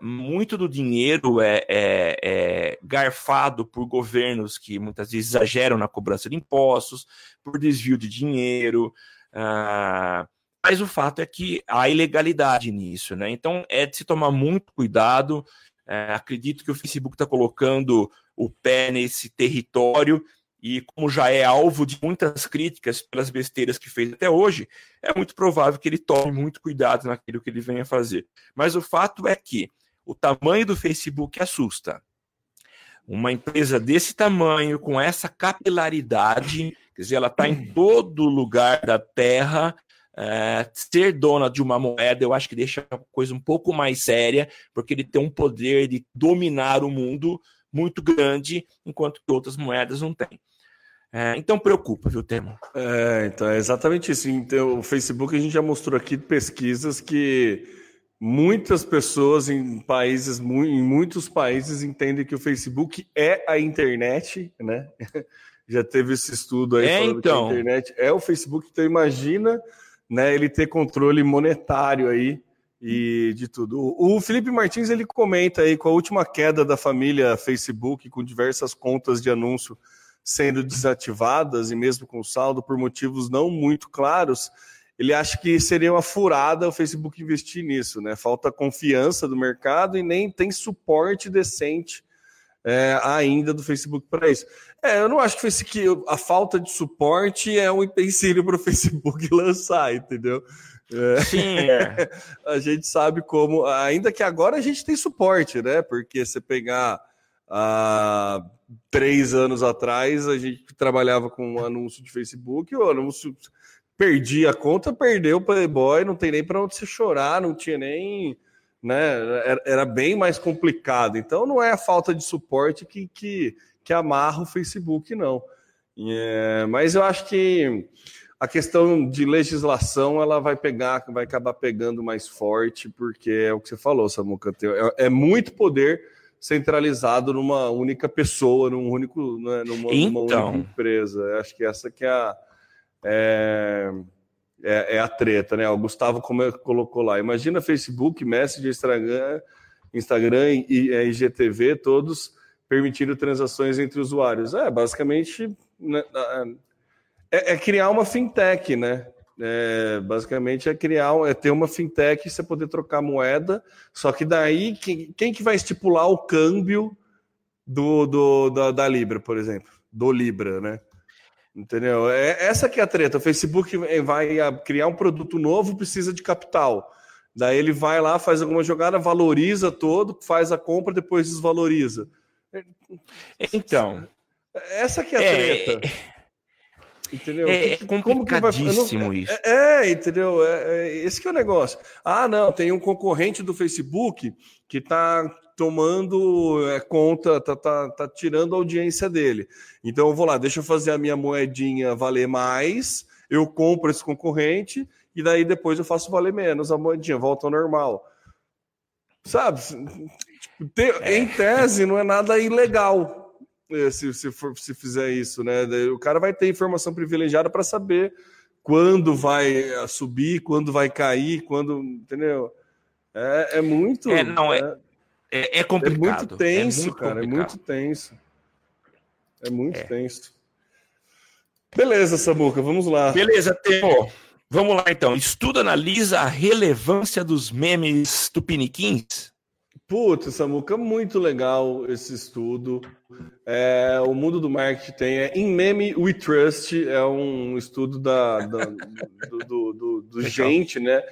muito do dinheiro é, é, é, garfado por governos que muitas vezes exageram na cobrança de impostos, por desvio de dinheiro. Ah, mas o fato é que há ilegalidade nisso, né? Então é de se tomar muito cuidado. É, acredito que o Facebook está colocando o pé nesse território e como já é alvo de muitas críticas pelas besteiras que fez até hoje, é muito provável que ele tome muito cuidado naquilo que ele venha fazer. Mas o fato é que o tamanho do Facebook assusta. Uma empresa desse tamanho, com essa capilaridade, quer dizer, ela está em todo lugar da Terra, É, ser dona de uma moeda, eu acho que deixa a coisa um pouco mais séria, porque ele tem um poder de dominar o mundo muito grande, enquanto que outras moedas não têm. É, então preocupa, viu, Temo? É, então é exatamente isso. Então, o Facebook a gente já mostrou aqui pesquisas que muitas pessoas em países, em muitos países entendem que o Facebook é a internet, né? já teve esse estudo aí é, falando então. que a internet é o Facebook. Então imagina, né, ele ter controle monetário aí e de tudo. O Felipe Martins ele comenta aí com a última queda da família Facebook, com diversas contas de anúncio sendo desativadas e mesmo com saldo por motivos não muito claros, ele acha que seria uma furada o Facebook investir nisso, né? Falta confiança do mercado e nem tem suporte decente é, ainda do Facebook para isso. É, eu não acho que a falta de suporte é um empecilho para o Facebook lançar, entendeu? É. Sim. É. a gente sabe como, ainda que agora a gente tem suporte, né? Porque você pegar há três anos atrás, a gente trabalhava com um anúncio de Facebook, o anúncio perdi a conta, perdeu o Playboy, não tem nem para onde se chorar, não tinha nem. Né, era, bem mais complicado. Então não é a falta de suporte que, que, que amarra o Facebook, não. É, mas eu acho que a questão de legislação ela vai pegar, vai acabar pegando mais forte, porque é o que você falou, Samuca. É, é muito poder centralizado numa única pessoa, num único, né, numa, então, numa única empresa. Eu acho que essa que é a, é, é, é, a treta, né? O Gustavo como colocou lá. Imagina Facebook, Messenger, Instagram, Instagram e IGTV, todos permitindo transações entre usuários. É, basicamente né, é, é criar uma fintech, né? É, basicamente é criar, é ter uma fintech e você poder trocar moeda. Só que daí quem, quem que vai estipular o câmbio do, do da, da, Libra, por exemplo, do Libra, né? Entendeu? É essa que é a treta. O Facebook vai criar um produto novo, precisa de capital. Daí ele vai lá, faz alguma jogada, valoriza todo, faz a compra, depois desvaloriza. Então, essa que é a é, treta. É... Entendeu? É, é complicadíssimo vai... isso. É, é entendeu? É, é, esse que é o negócio. Ah, não, tem um concorrente do Facebook que está tomando é, conta, tá, tá, tá tirando a audiência dele. Então eu vou lá, deixa eu fazer a minha moedinha valer mais, eu compro esse concorrente e daí depois eu faço valer menos a moedinha, volta ao normal. Sabe? Tipo, é. Em tese, não é nada ilegal é, se, se, for, se fizer isso, né? O cara vai ter informação privilegiada para saber quando vai eh, subir, quando vai cair, quando. Entendeu? É, é muito. É, não, é, é, é, complicado. É muito tenso, é muito cara. Complicado. É muito tenso. É muito é. tenso. Beleza, Samuca, vamos lá. Beleza, Temo. Vamos lá então. Estudo analisa a relevância dos memes tupiniquins. Putz, Samuca, muito legal esse estudo. É, o mundo do marketing tem. É, em Meme We Trust é um estudo da, da do, do, do, do gente, né?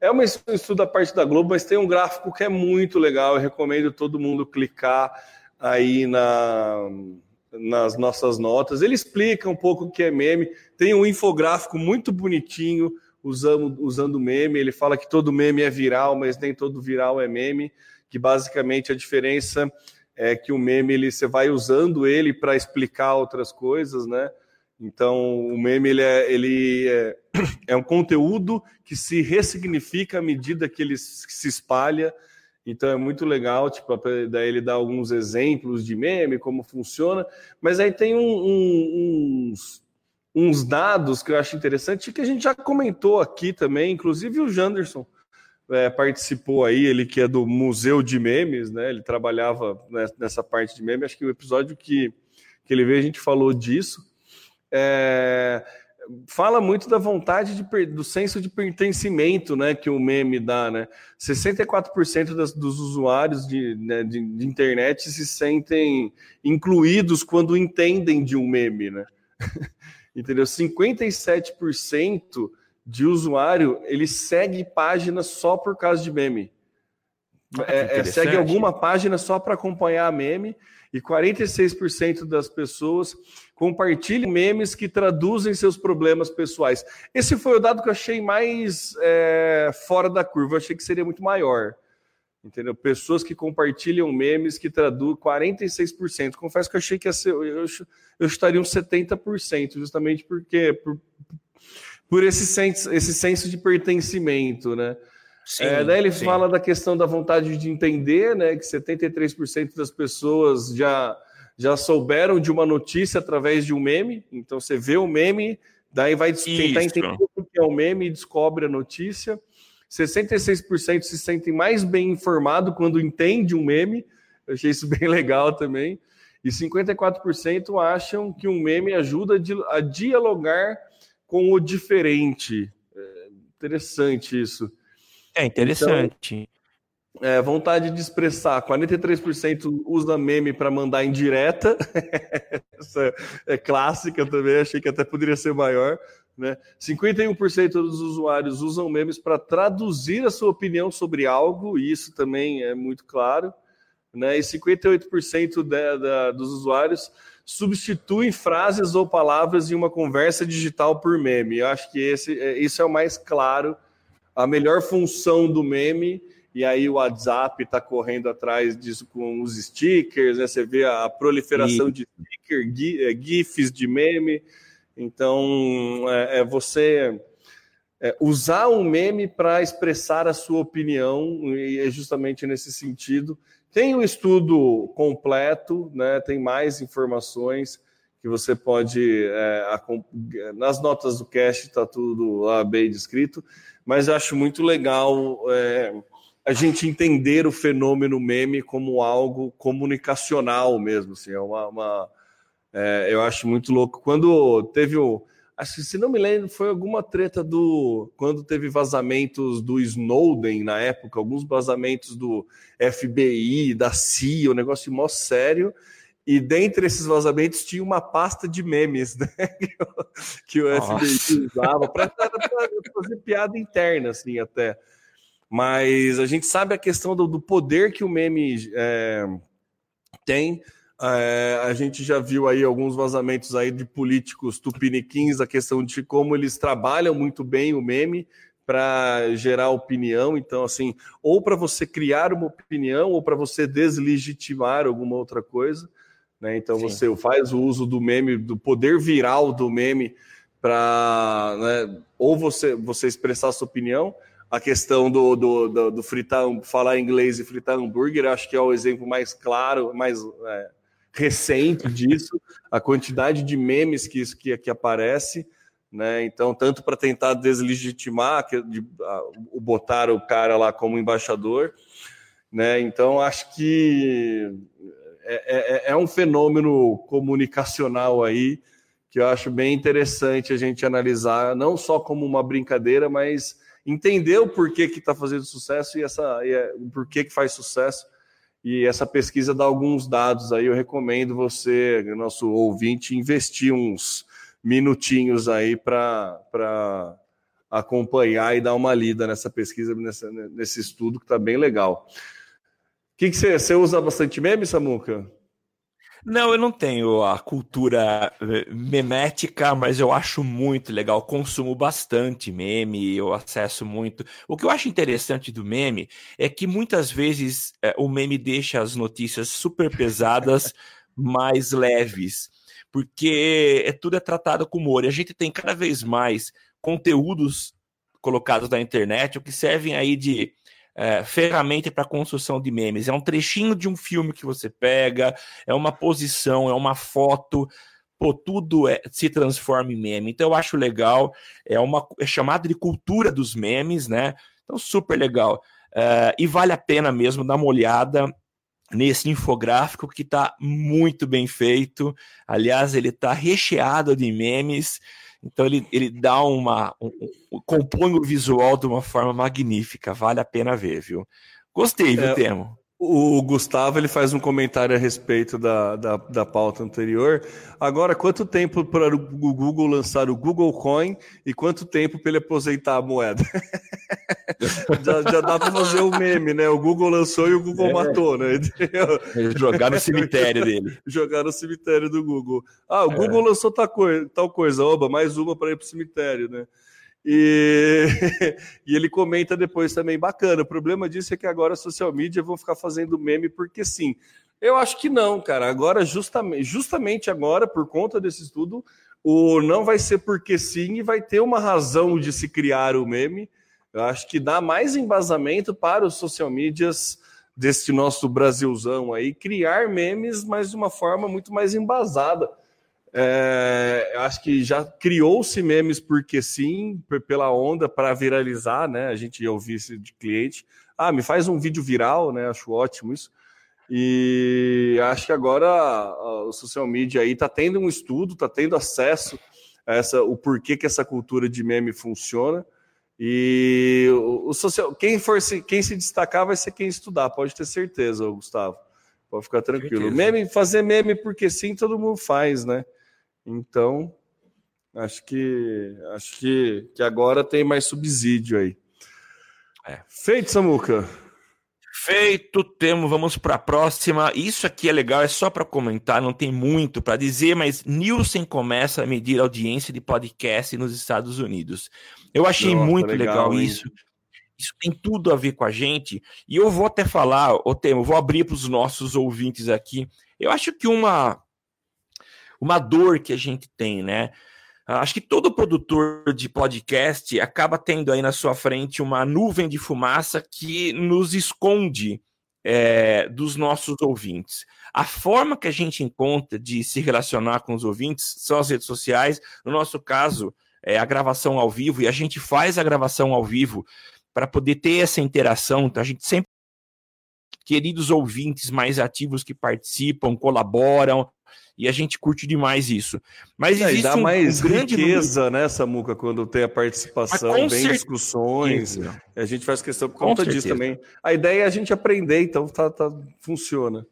É um estudo da parte da Globo, mas tem um gráfico que é muito legal. Eu recomendo todo mundo clicar aí na, nas nossas notas. Ele explica um pouco o que é meme. Tem um infográfico muito bonitinho usando, usando meme. Ele fala que todo meme é viral, mas nem todo viral é meme que basicamente a diferença é que o meme ele você vai usando ele para explicar outras coisas, né? Então o meme ele é, ele é, é um conteúdo que se ressignifica à medida que ele se espalha. Então é muito legal, tipo, daí ele dá alguns exemplos de meme, como funciona, mas aí tem um, um, uns, uns dados que eu acho interessante que a gente já comentou aqui também, inclusive o Janderson é, participou aí, ele que é do Museu de Memes, né? Ele trabalhava nessa parte de meme. Acho que o episódio que, que ele veio, a gente falou disso. É, fala muito da vontade de, do senso de pertencimento né, que o meme dá. Né? 64% das, dos usuários de, né, de, de, internet se sentem incluídos quando entendem de um meme. Né? Entendeu? 57% de usuário, ele segue páginas só por causa de meme. Ah, é, é, segue alguma página só para acompanhar a meme. e 46% das pessoas compartilham memes que traduzem seus problemas pessoais. Esse foi o dado que eu achei mais é, fora da curva, eu achei que seria muito maior. Entendeu? Pessoas que compartilham memes que traduzem 46%. Confesso que eu achei que ia ser, eu, eu estaria uns 70%, justamente porque por, por esse senso, esse senso de pertencimento, né? Sim, é, daí ele sim. fala da questão da vontade de entender, né? Que 73% das pessoas já, já souberam de uma notícia através de um meme. Então você vê o meme, daí vai tentar entender o que é o meme e descobre a notícia. 66% se sentem mais bem informado quando entende um meme. Eu achei isso bem legal também. E 54% acham que um meme ajuda a dialogar com o diferente. É interessante isso. É interessante. Então, é, vontade de expressar. 43% usa meme para mandar em direta. Essa é clássica também, achei que até poderia ser maior. Né? 51% dos usuários usam memes para traduzir a sua opinião sobre algo, e isso também é muito claro. Né? E 58% de, de, dos usuários substituem frases ou palavras em uma conversa digital por meme. Eu acho que esse, é, isso é o mais claro a melhor função do meme, e aí o WhatsApp está correndo atrás disso com os stickers, né? Você vê a proliferação e... de stickers, é, GIFs de meme. Então, é, é você é, usar um meme para expressar a sua opinião, e é justamente nesse sentido. Tem o um estudo completo, né? tem mais informações que você pode. É, nas notas do cast está tudo lá bem descrito mas acho muito legal é, a gente entender o fenômeno meme como algo comunicacional mesmo. Assim, é uma, uma é, eu acho muito louco. Quando teve o. Acho que, se não me lembro, foi alguma treta do. Quando teve vazamentos do Snowden na época, alguns vazamentos do FBI, da CIA, um negócio mó sério. E dentre esses vazamentos tinha uma pasta de memes, né? que o FBI usava para fazer piada interna, assim, até. Mas a gente sabe a questão do, do poder que o meme é, tem. É, a gente já viu aí alguns vazamentos aí de políticos tupiniquins, a questão de como eles trabalham muito bem o meme para gerar opinião. Então, assim, ou para você criar uma opinião, ou para você deslegitimar alguma outra coisa. Né? Então Sim. você faz o uso do meme, do poder viral do meme para né, ou você, você expressar sua opinião. A questão do, do, do, do, fritar, falar inglês e fritar hambúrguer, acho que é o exemplo mais claro, mais é, recente disso. A quantidade de memes que isso que, que aparece, né? Então, tanto para tentar deslegitimar, que, de, a, botar o cara lá como embaixador, né? Então, acho que é, é, é, é um fenômeno comunicacional aí que eu acho bem interessante a gente analisar, não só como uma brincadeira, mas entender o porquê que está fazendo sucesso e, essa, e é, o porquê que faz sucesso. E essa pesquisa dá alguns dados aí. Eu recomendo você, nosso ouvinte, investir uns minutinhos aí para acompanhar e dar uma lida nessa pesquisa, nessa, nesse estudo que está bem legal que, que você, você usa bastante meme, Samuca? Não, eu não tenho a cultura eh, memética, mas eu acho muito legal. Consumo bastante meme, eu acesso muito. O que eu acho interessante do meme é que muitas vezes é, o meme deixa as notícias super pesadas mais leves, porque é, tudo é tratado com humor. E a gente tem cada vez mais conteúdos colocados na internet, o que servem aí de é, ferramenta para construção de memes. É um trechinho de um filme que você pega, é uma posição, é uma foto. Pô, tudo é, se transforma em meme. Então eu acho legal. É uma é chamado de cultura dos memes, né? Então super legal. É, e vale a pena mesmo dar uma olhada nesse infográfico que está muito bem feito. Aliás, ele está recheado de memes. Então ele, ele dá uma. Um, um, compõe o visual de uma forma magnífica. Vale a pena ver, viu? Gostei, viu, é, Temo? O Gustavo ele faz um comentário a respeito da, da, da pauta anterior. Agora, quanto tempo para o Google lançar o Google Coin e quanto tempo para ele aposentar a moeda? já, já, dá para fazer o um meme, né? O Google lançou e o Google é. matou, né? Jogar no cemitério dele. Jogar no cemitério do Google. Ah, o é. Google lançou tal coisa, tal coisa. Oba, mais uma para ir para o cemitério, né? E, e, ele comenta depois também, bacana. O problema disso é que agora a social media vão ficar fazendo meme porque sim. Eu acho que não, cara. Agora, justamente, justamente agora, por conta desse estudo, o não vai ser porque sim e vai ter uma razão de se criar o meme. Eu acho que dá mais embasamento para os social medias deste nosso Brasilzão aí, criar memes, mas de uma forma muito mais embasada é, eu acho que já criou-se memes porque sim, pela onda para viralizar, né? A gente ia ouvir isso de cliente. Ah, me faz um vídeo viral, né? Acho ótimo isso. E acho que agora o social media aí está tendo um estudo, está tendo acesso a essa, o porquê que essa cultura de meme funciona. E o, o social, quem for se, quem se destacar vai ser quem estudar, pode ter certeza, Gustavo. Pode ficar tranquilo. Meme, fazer meme porque sim, todo mundo faz, né? Então, acho que acho que, que agora tem mais subsídio aí. É. Feito, Samuca. Feito, temos, vamos para a próxima. Isso aqui é legal, é só para comentar, não tem muito para dizer, mas Nielsen começa a medir a audiência de podcast nos Estados Unidos. Eu achei Nossa, muito legal, legal isso. Isso tem tudo a ver com a gente. E eu vou até falar, o Temo, vou abrir para os nossos ouvintes aqui. Eu acho que uma uma dor que a gente tem, né? Acho que todo produtor de podcast acaba tendo aí na sua frente uma nuvem de fumaça que nos esconde é, dos nossos ouvintes. A forma que a gente encontra de se relacionar com os ouvintes são as redes sociais. No nosso caso, é a gravação ao vivo, e a gente faz a gravação ao vivo para poder ter essa interação. Então, a gente sempre queridos ouvintes mais ativos que participam, colaboram, e a gente curte demais isso. Mas é, dá um, mais um grande riqueza, número... né, Samuca, quando tem a participação, vem certeza. discussões. A gente faz questão por conta disso também. A ideia é a gente aprender, então tá, tá funciona.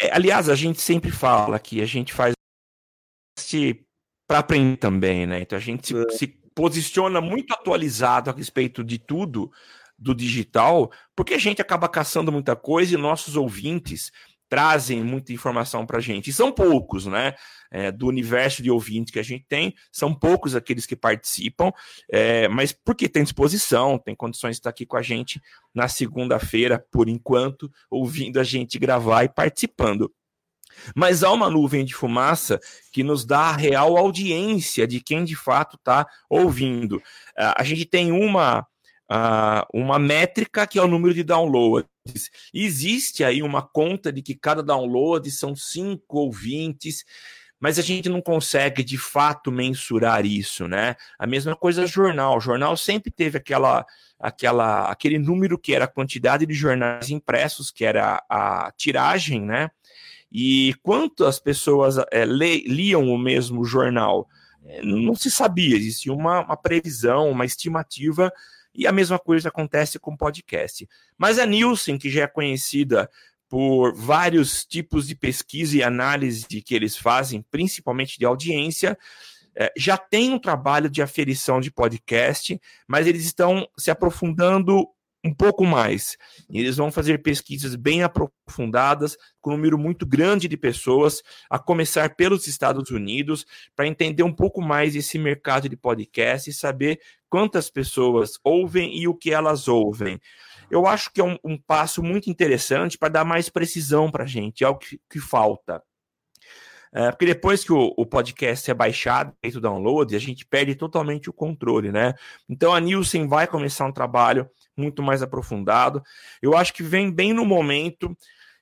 É, aliás, a gente sempre fala que a gente faz para aprender também, né? Então a gente se, é. se posiciona muito atualizado a respeito de tudo do digital, porque a gente acaba caçando muita coisa e nossos ouvintes trazem muita informação para a gente. E são poucos, né? É, do universo de ouvintes que a gente tem, são poucos aqueles que participam, é, mas porque tem disposição, tem condições de estar aqui com a gente na segunda-feira, por enquanto, ouvindo a gente gravar e participando. Mas há uma nuvem de fumaça que nos dá a real audiência de quem de fato está ouvindo. A gente tem uma uh, uma métrica que é o número de downloads. Existe aí uma conta de que cada download são 5 ou 20, mas a gente não consegue de fato mensurar isso, né? A mesma coisa jornal. O jornal sempre teve aquela, aquela, aquele número que era a quantidade de jornais impressos, que era a tiragem, né? E quantas pessoas é, liam o mesmo jornal? É, não se sabia, existia uma, uma previsão, uma estimativa e a mesma coisa acontece com podcast. Mas a Nielsen, que já é conhecida por vários tipos de pesquisa e análise que eles fazem, principalmente de audiência, é, já tem um trabalho de aferição de podcast, mas eles estão se aprofundando um pouco mais. Eles vão fazer pesquisas bem aprofundadas, com um número muito grande de pessoas, a começar pelos Estados Unidos, para entender um pouco mais esse mercado de podcast e saber quantas pessoas ouvem e o que elas ouvem. Eu acho que é um, um passo muito interessante para dar mais precisão para a gente, é o que, que falta. É, porque depois que o, o, podcast é baixado, feito download, a gente perde totalmente o controle, né? Então a Nielsen vai começar um trabalho muito mais aprofundado. Eu acho que vem bem no momento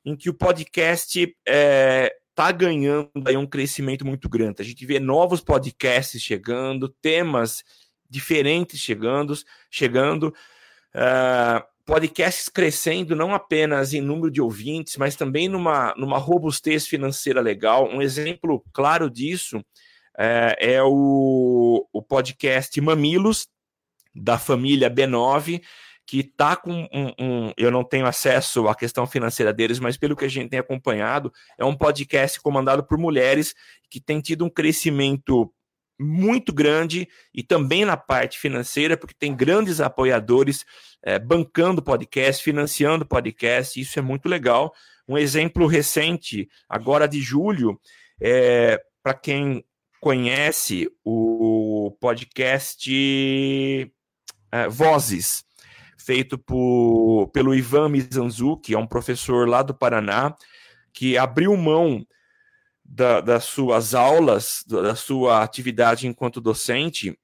em que o podcast está é, tá ganhando aí um crescimento muito grande. A gente vê novos podcasts chegando, temas diferentes chegando, chegando. Uh, podcasts crescendo não apenas em número de ouvintes, mas também numa, numa robustez financeira legal. Um exemplo claro disso é, é o, o podcast Mamilos, da família B9, que está com um, um, Eu não tenho acesso à questão financeira deles, mas pelo que a gente tem acompanhado, é um podcast comandado por mulheres que tem tido um crescimento muito grande e também na parte financeira, porque tem grandes apoiadores é, bancando podcast, financiando podcast, isso é muito legal. Um exemplo recente, agora de julho, é, para quem conhece o podcast é, Vozes, feito por, pelo Ivan Mizanzuki, é um professor lá do Paraná, que abriu mão da, das suas aulas, da sua atividade enquanto docente,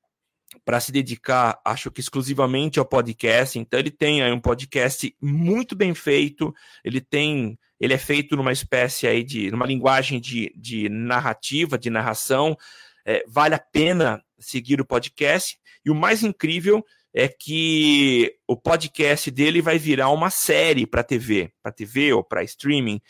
para se dedicar, acho que exclusivamente ao podcast. Então, ele tem aí um podcast muito bem feito, ele tem. Ele é feito numa espécie aí de. numa linguagem de, de narrativa, de narração. É, vale a pena seguir o podcast. E o mais incrível é que o podcast dele vai virar uma série para TV, para TV ou para streaming.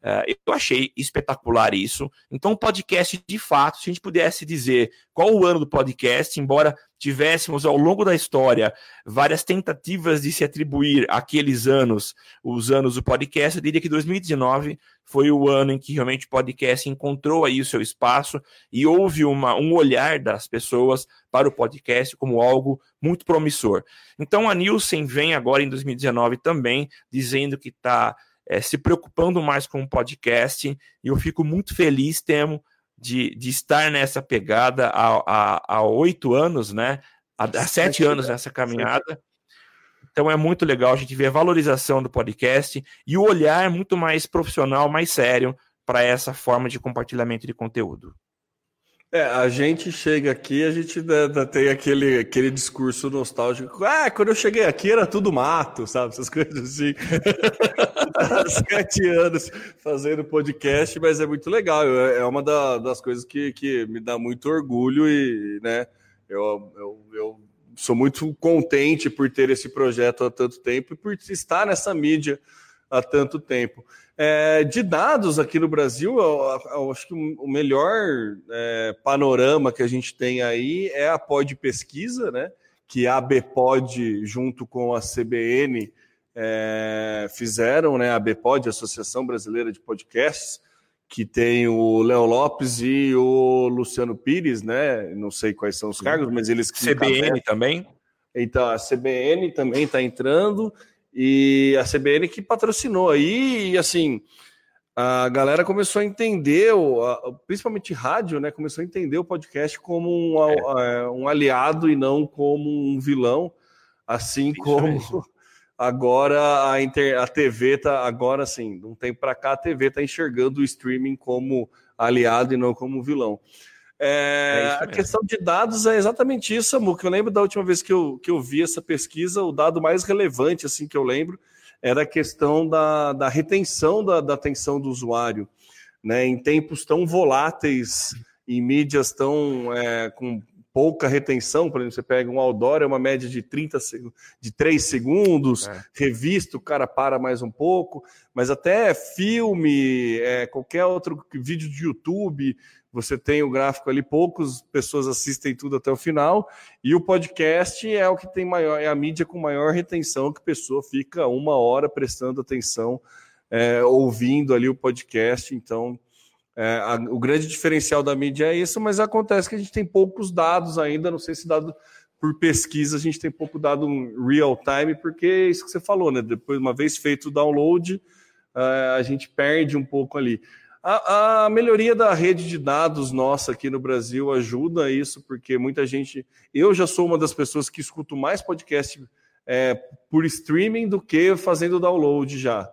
Uh, eu achei espetacular isso. Então, o podcast, de fato, se a gente pudesse dizer qual o ano do podcast, embora tivéssemos ao longo da história várias tentativas de se atribuir aqueles anos, os anos do podcast, eu diria que 2019 foi o ano em que realmente o podcast encontrou aí o seu espaço e houve uma, um olhar das pessoas para o podcast como algo muito promissor. Então, a Nielsen vem agora em 2019 também dizendo que está é, se preocupando mais com o podcast, e eu fico muito feliz, Temo, de, de estar nessa pegada há oito anos, né? Há, há sete anos nessa caminhada. Então é muito legal a gente ver a valorização do podcast e o olhar muito mais profissional, mais sério para essa forma de compartilhamento de conteúdo. É, a gente chega aqui, a gente tem aquele, aquele discurso nostálgico. Ah, quando eu cheguei aqui era tudo mato, sabe? Essas coisas assim. Sete anos fazendo podcast, mas é muito legal. É uma das coisas que, que me dá muito orgulho e, né, eu, eu, eu sou muito contente por ter esse projeto há tanto tempo e por estar nessa mídia há tanto tempo. É, de dados aqui no Brasil, eu, eu acho que o melhor é, panorama que a gente tem aí é a Pod Pesquisa, né? Que a BPOD, junto com a CBN, é, fizeram, né? A BPOD, Associação Brasileira de Podcasts, que tem o Léo Lopes e o Luciano Pires, né? Não sei quais são os cargos, mas eles. CBN também? Então, a CBN também está entrando e a CBN que patrocinou aí, e assim, a galera começou a entender, principalmente rádio, né? Começou a entender o podcast como um, é. um aliado e não como um vilão, assim Isso como mesmo. agora a, inter, a TV tá agora assim, de um tempo para cá a TV tá enxergando o streaming como aliado e não como vilão. É, é a questão de dados é exatamente isso, Samu, que eu lembro da última vez que eu, que eu vi essa pesquisa, o dado mais relevante assim que eu lembro era a questão da, da retenção da, da atenção do usuário. Né? Em tempos tão voláteis, em mídias tão é, com pouca retenção, por exemplo, você pega um outdoor, é uma média de 30 de 3 segundos, é. revista, o cara para mais um pouco, mas até filme, é, qualquer outro vídeo de YouTube, você tem o gráfico ali, poucas pessoas assistem tudo até o final, e o podcast é o que tem maior, é a mídia com maior retenção, que a pessoa fica uma hora prestando atenção, é, ouvindo ali o podcast. Então, é, a, o grande diferencial da mídia é isso, mas acontece que a gente tem poucos dados ainda, não sei se dado por pesquisa, a gente tem pouco dado real time, porque é isso que você falou, né? Depois, uma vez feito o download, é, a gente perde um pouco ali. A, a, melhoria da rede de dados nossa aqui no Brasil ajuda isso, porque muita gente. Eu já sou uma das pessoas que escuto mais podcast é, por streaming do que fazendo download já.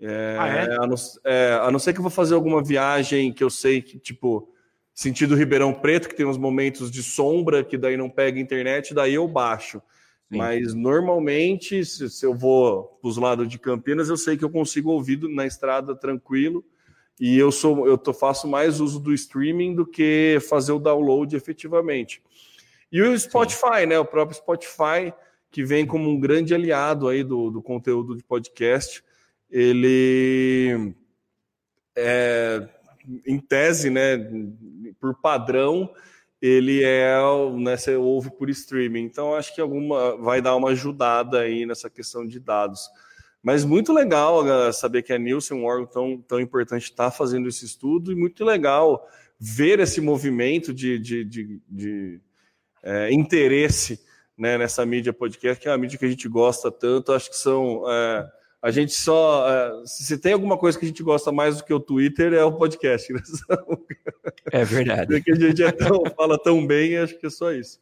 É, ah, é? A, não, é, a não ser que eu vou fazer alguma viagem que eu sei que, tipo, sentido Ribeirão Preto, que tem uns momentos de sombra, que daí não pega internet, daí eu baixo. Sim. Mas normalmente, se, se eu vou para os lados de Campinas, eu sei que eu consigo ouvir na estrada tranquilo e eu sou eu tô, faço mais uso do streaming do que fazer o download efetivamente. E o Spotify, Sim. né? O próprio Spotify, que vem como um grande aliado aí do, do conteúdo de podcast, ele é, em tese, né, por padrão, ele é, né, você ouve por streaming. Então, acho que alguma vai dar uma ajudada aí nessa questão de dados. Mas muito legal saber que a Nielsen, um órgão tão, tão importante, está fazendo esse estudo, e muito legal ver esse movimento de, de, de, de é, interesse né, nessa mídia podcast, que é uma mídia que a gente gosta tanto. Acho que são. É, a gente só. É, se tem alguma coisa que a gente gosta mais do que o Twitter, é o podcast. Né? É verdade. Porque a gente é tão, fala tão bem, acho que é só isso.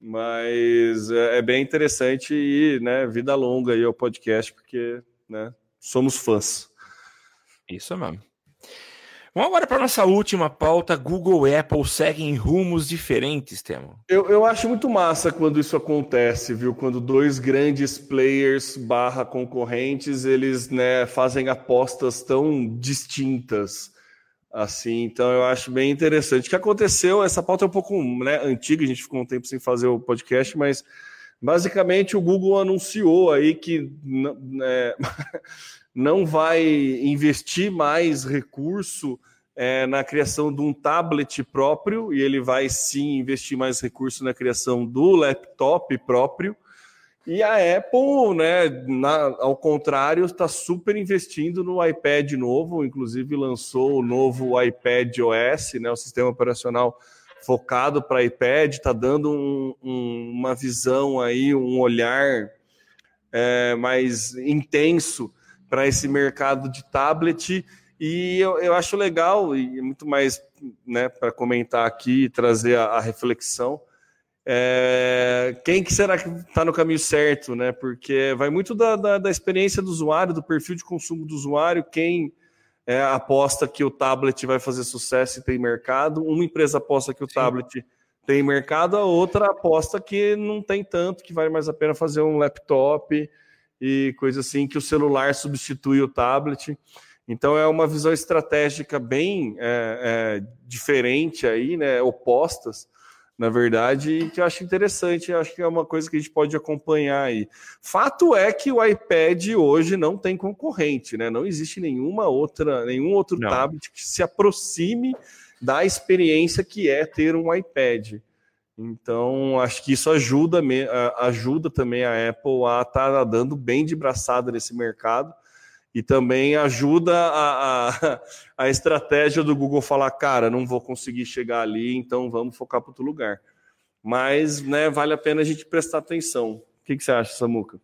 Mas é, é, bem interessante e né, vida longa aí ao podcast, porque né, somos fãs. Isso mesmo. Vamos agora para nossa última pauta. Google e Apple seguem rumos diferentes, Temo. Eu, eu acho muito massa quando isso acontece, viu? Quando dois grandes players barra concorrentes, eles né, fazem apostas tão distintas assim. Então eu acho bem interessante. O que aconteceu, essa pauta é um pouco né, antiga, a gente ficou um tempo sem fazer o podcast, mas basicamente o Google anunciou aí que né, não vai investir mais recurso é, na criação de um tablet próprio, e ele vai sim investir mais recurso na criação do laptop próprio. E a Apple, né, na, ao contrário, está super investindo no iPad novo, inclusive lançou o novo iPad OS, né, o sistema operacional focado para iPad, está dando um, um, uma visão aí, um olhar é, mais intenso para esse mercado de tablet. E eu, eu acho legal, e muito mais né, para comentar aqui e trazer a, a reflexão. É, quem que será que está no caminho certo, né? Porque vai muito da, da, da, experiência do usuário, do perfil de consumo do usuário, quem é, aposta que o tablet vai fazer sucesso e tem mercado, uma empresa aposta que o Sim. tablet tem mercado, a outra aposta que não tem tanto, que vale mais a pena fazer um laptop e coisa assim, que o celular substitui o tablet. Então é uma visão estratégica bem é, é, diferente aí, né? Opostas, na verdade, que eu acho interessante, eu acho que é uma coisa que a gente pode acompanhar aí. Fato é que o iPad hoje não tem concorrente, né? Não existe nenhuma outra, nenhum outro não. tablet que se aproxime da experiência que é ter um iPad. Então, acho que isso ajuda, ajuda também a Apple a estar tá dando bem de braçada nesse mercado e também ajuda a, a, a, estratégia do Google falar, cara, não vou conseguir chegar ali, então vamos focar para outro lugar. Mas né, vale a pena a gente prestar atenção. O que, que você acha, Samuca?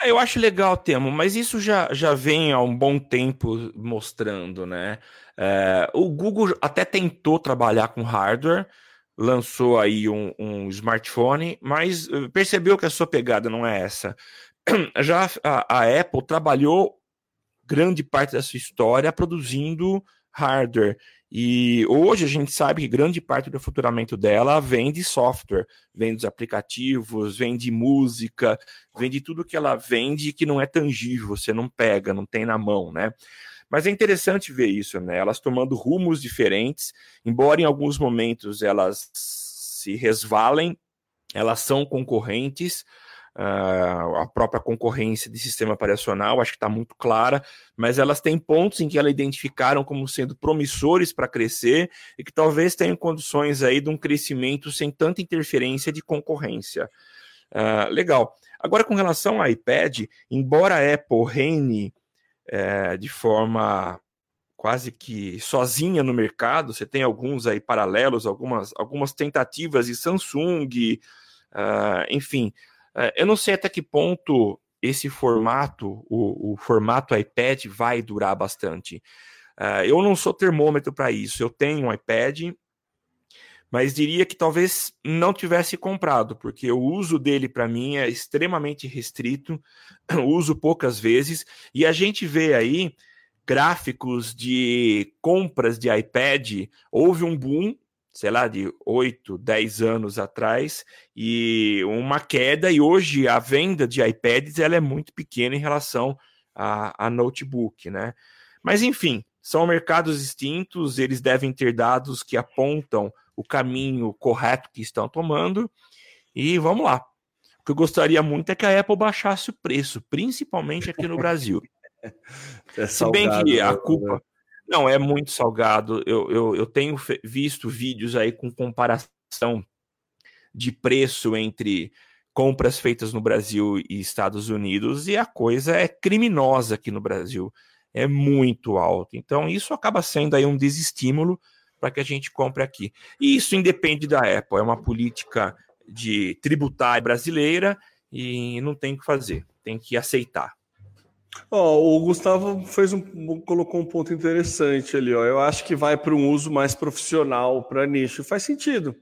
É, eu acho legal o tema, mas isso já, já vem há um bom tempo mostrando, né? É, o Google até tentou trabalhar com hardware, lançou aí um, um, smartphone, mas eh, percebeu que a sua pegada não é essa. Já a, a, Apple trabalhou grande parte da sua história produzindo hardware. E hoje a gente sabe que grande parte do faturamento dela vem de software, vem dos aplicativos, vem de música, vem de tudo que ela vende que não é tangível, você não pega, não tem na mão, né? Mas é interessante ver isso, né? Elas tomando rumos diferentes, embora em alguns momentos elas se resvalem, elas são concorrentes, Uh, a própria concorrência de sistema operacional, acho que está muito clara, mas elas têm pontos em que elas identificaram como sendo promissores para crescer e que talvez tenham condições aí de um crescimento sem tanta interferência de concorrência. Uh, legal. Agora, com relação ao iPad, embora a Apple reine é, de forma quase que sozinha no mercado. Você tem alguns aí paralelos, algumas, algumas tentativas de Samsung, uh, enfim. Uh, eu não sei até que ponto esse formato, o, o formato iPad, vai durar bastante. Uh, eu não sou termômetro para isso. Eu tenho um iPad, mas diria que talvez não tivesse comprado, porque o uso dele para mim é extremamente restrito, uso poucas vezes, e a gente vê aí gráficos de compras de iPad, houve um boom, sei lá, de 8, 10 anos atrás, e uma queda, e hoje a venda de iPads ela é muito pequena em relação a, a notebook, né? Mas enfim, são mercados distintos, eles devem ter dados que apontam o caminho correto que estão tomando. E vamos lá. O que eu gostaria muito é que a Apple baixasse o preço, principalmente aqui no Brasil. É Se bem que a né? culpa, Não, é muito salgado. Eu, eu, eu tenho visto vídeos aí com comparação de preço entre compras feitas no Brasil e Estados Unidos e a coisa é criminosa aqui no Brasil. É muito alto. Então, isso acaba sendo aí um desestímulo para que a gente compre aqui. E isso independe da Apple, é uma política de tributária brasileira e não tem o que fazer, tem que aceitar. Oh, o Gustavo fez um, colocou um ponto interessante ali. Ó. Eu acho que vai para um uso mais profissional, para nicho. Faz sentido.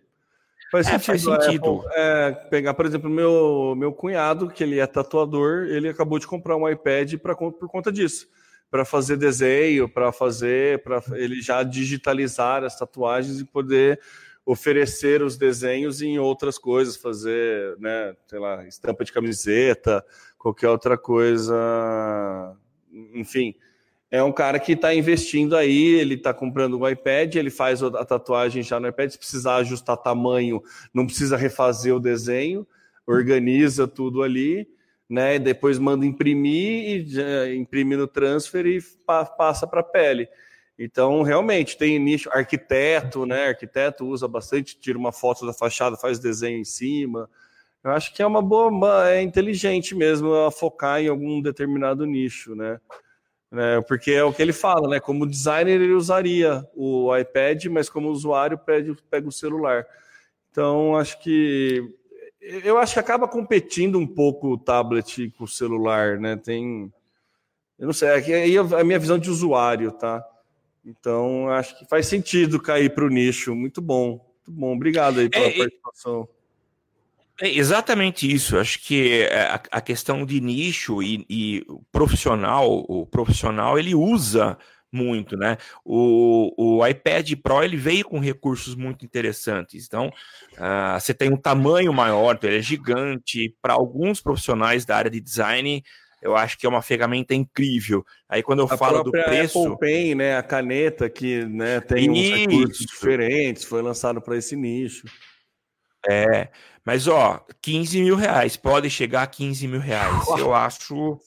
Faz é, sentido. Faz sentido. Apple, é, pegar, por exemplo, meu meu cunhado, que ele é tatuador, ele acabou de comprar um iPad pra, por conta disso, para fazer desenho, para fazer, para ele já digitalizar as tatuagens e poder oferecer os desenhos em outras coisas, fazer, né, sei lá, estampa de camiseta, qualquer outra coisa, enfim. É um cara que está investindo aí, ele está comprando um iPad, ele faz a tatuagem já no iPad, se precisar ajustar tamanho, não precisa refazer o desenho, organiza tudo ali, né? Depois manda imprimir e imprime no transfer e pa passa para a pele. Então, realmente, tem nicho, arquiteto, né? Arquiteto usa bastante, tira uma foto da fachada, faz desenho em cima. Eu acho que é uma boa, é inteligente mesmo a focar em algum determinado nicho, né? É, porque é o que ele fala, né? Como designer ele usaria o iPad, mas como usuário pega, pega o celular. Então acho que eu acho que acaba competindo um pouco o tablet com o celular, né? Tem, eu não sei, aí é a minha visão de usuário, tá? Então acho que faz sentido cair para o nicho. Muito bom, muito bom. Obrigado aí pela é, participação. É exatamente isso. Acho que é, a, questão de nicho e, e profissional, o profissional ele usa muito, né? O, o iPad Pro ele veio com recursos muito interessantes. Então, uh, você tem um tamanho maior, então ele é gigante. Para alguns profissionais da área de design, eu acho que é uma ferramenta incrível. Aí quando eu a falo do preço, Apple Pen, né, a caneta que né, tem isso. uns recursos diferentes, foi lançado para esse nicho. É, mas ó, 15 mil reais, pode chegar a 15 mil reais. Eu acho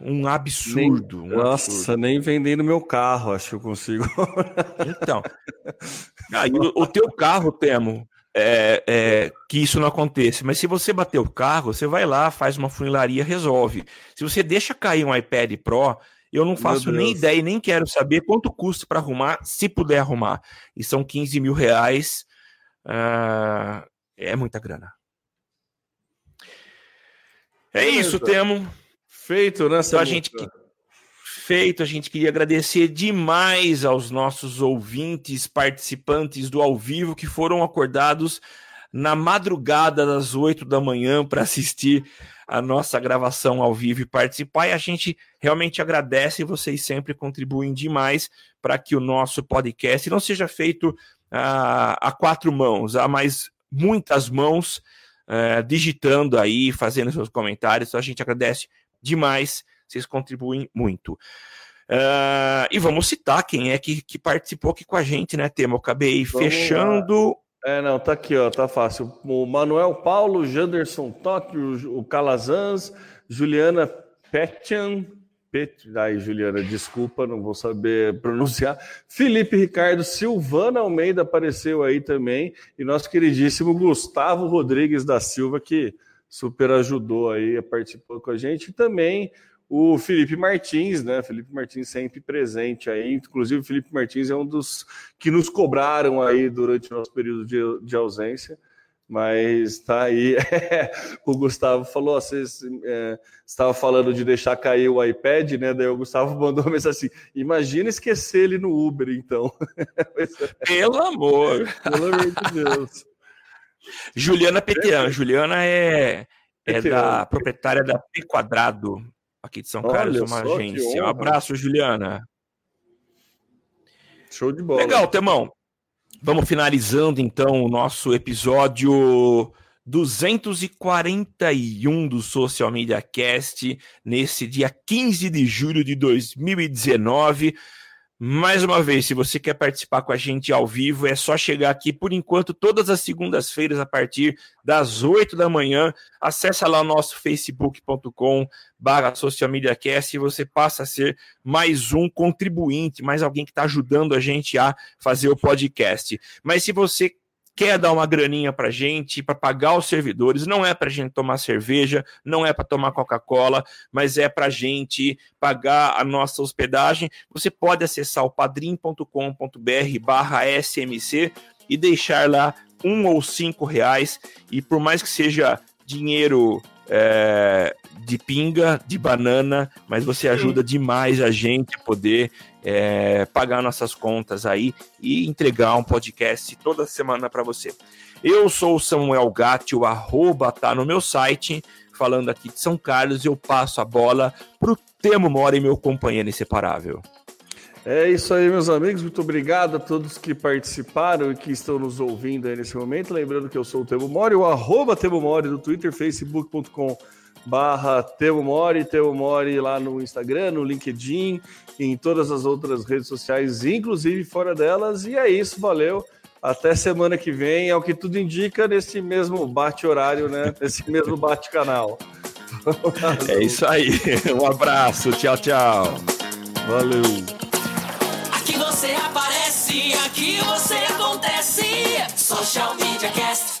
um absurdo. Nem, um nossa, absurdo. nem vendendo meu carro, acho que eu consigo. Então, aí, o, o teu carro, Temo, é, é, que isso não aconteça. Mas se você bater o carro, você vai lá, faz uma funilaria, resolve. Se você deixa cair um iPad Pro, eu não faço nem ideia e nem quero saber quanto custa para arrumar, se puder arrumar. E são 15 mil reais. Uh, é muita grana. É isso, Temo. Feito, né? Então, a gente feito, a gente queria agradecer demais aos nossos ouvintes, participantes do ao vivo que foram acordados na madrugada das 8 da manhã para assistir a nossa gravação ao vivo e participar. E a gente realmente agradece, vocês sempre contribuem demais para que o nosso podcast não seja feito a, a quatro mãos, a mais muitas mãos uh, digitando aí, fazendo seus comentários. Então a gente agradece demais, vocês contribuem muito. Uh, e vamos citar quem é que, que participou aqui com a gente, né, Tema? Eu acabei vamos fechando. Lá. É, não, tá aqui, ó, tá fácil. O Manuel Paulo, Janderson Toque, o Calazans, Juliana Petian, Pet... Ai, Juliana, desculpa, não vou saber pronunciar. Felipe Ricardo Silvana Almeida apareceu aí também. E nosso queridíssimo Gustavo Rodrigues da Silva, que super ajudou aí, participou com a gente. E também o Felipe Martins, né? Felipe Martins sempre presente aí. Inclusive, o Felipe Martins é um dos que nos cobraram aí durante o nosso período de, de ausência. Mas tá aí. o Gustavo falou: vocês é, estava falando de deixar cair o iPad, né? Daí o Gustavo mandou uma mensagem assim: imagina esquecer ele no Uber, então. Pelo amor! Pelo amor de Deus. Juliana Petian. Juliana é, é da proprietária da P Quadrado, aqui de São Carlos, uma agência. Um abraço, Juliana. Show de bola. Legal, Temão. Vamos finalizando então o nosso episódio 241 do Social Media Cast, nesse dia 15 de julho de 2019. Mais uma vez, se você quer participar com a gente ao vivo, é só chegar aqui, por enquanto, todas as segundas-feiras, a partir das 8 da manhã. Acesse lá o nosso facebook.com barra social media cast e você passa a ser mais um contribuinte, mais alguém que está ajudando a gente a fazer o podcast. Mas se você quer dar uma graninha para gente, para pagar os servidores, não é para gente tomar cerveja, não é para tomar Coca-Cola, mas é para gente pagar a nossa hospedagem, você pode acessar o padrim.com.br barra SMC e deixar lá um ou cinco reais, e por mais que seja dinheiro é, de pinga, de banana, mas você ajuda demais a gente a poder é, pagar nossas contas aí e entregar um podcast toda semana para você. Eu sou o Samuel Gatti, o arroba tá no meu site, falando aqui de São Carlos, eu passo a bola pro Temo Mora e meu companheiro inseparável. É isso aí, meus amigos. Muito obrigado a todos que participaram e que estão nos ouvindo aí nesse momento. Lembrando que eu sou o Temo Mori, o arroba Temo Mori do Twitter, facebook.com barra Temo Mori, Temo Mori lá no Instagram, no LinkedIn, em todas as outras redes sociais, inclusive fora delas. E é isso, valeu. Até semana que vem, é o que tudo indica nesse mesmo bate-horário, né? Nesse mesmo bate-canal. é isso aí. Um abraço. Tchau, tchau. Valeu. Aqui você aparece, aqui você acontece. Social Media Cast.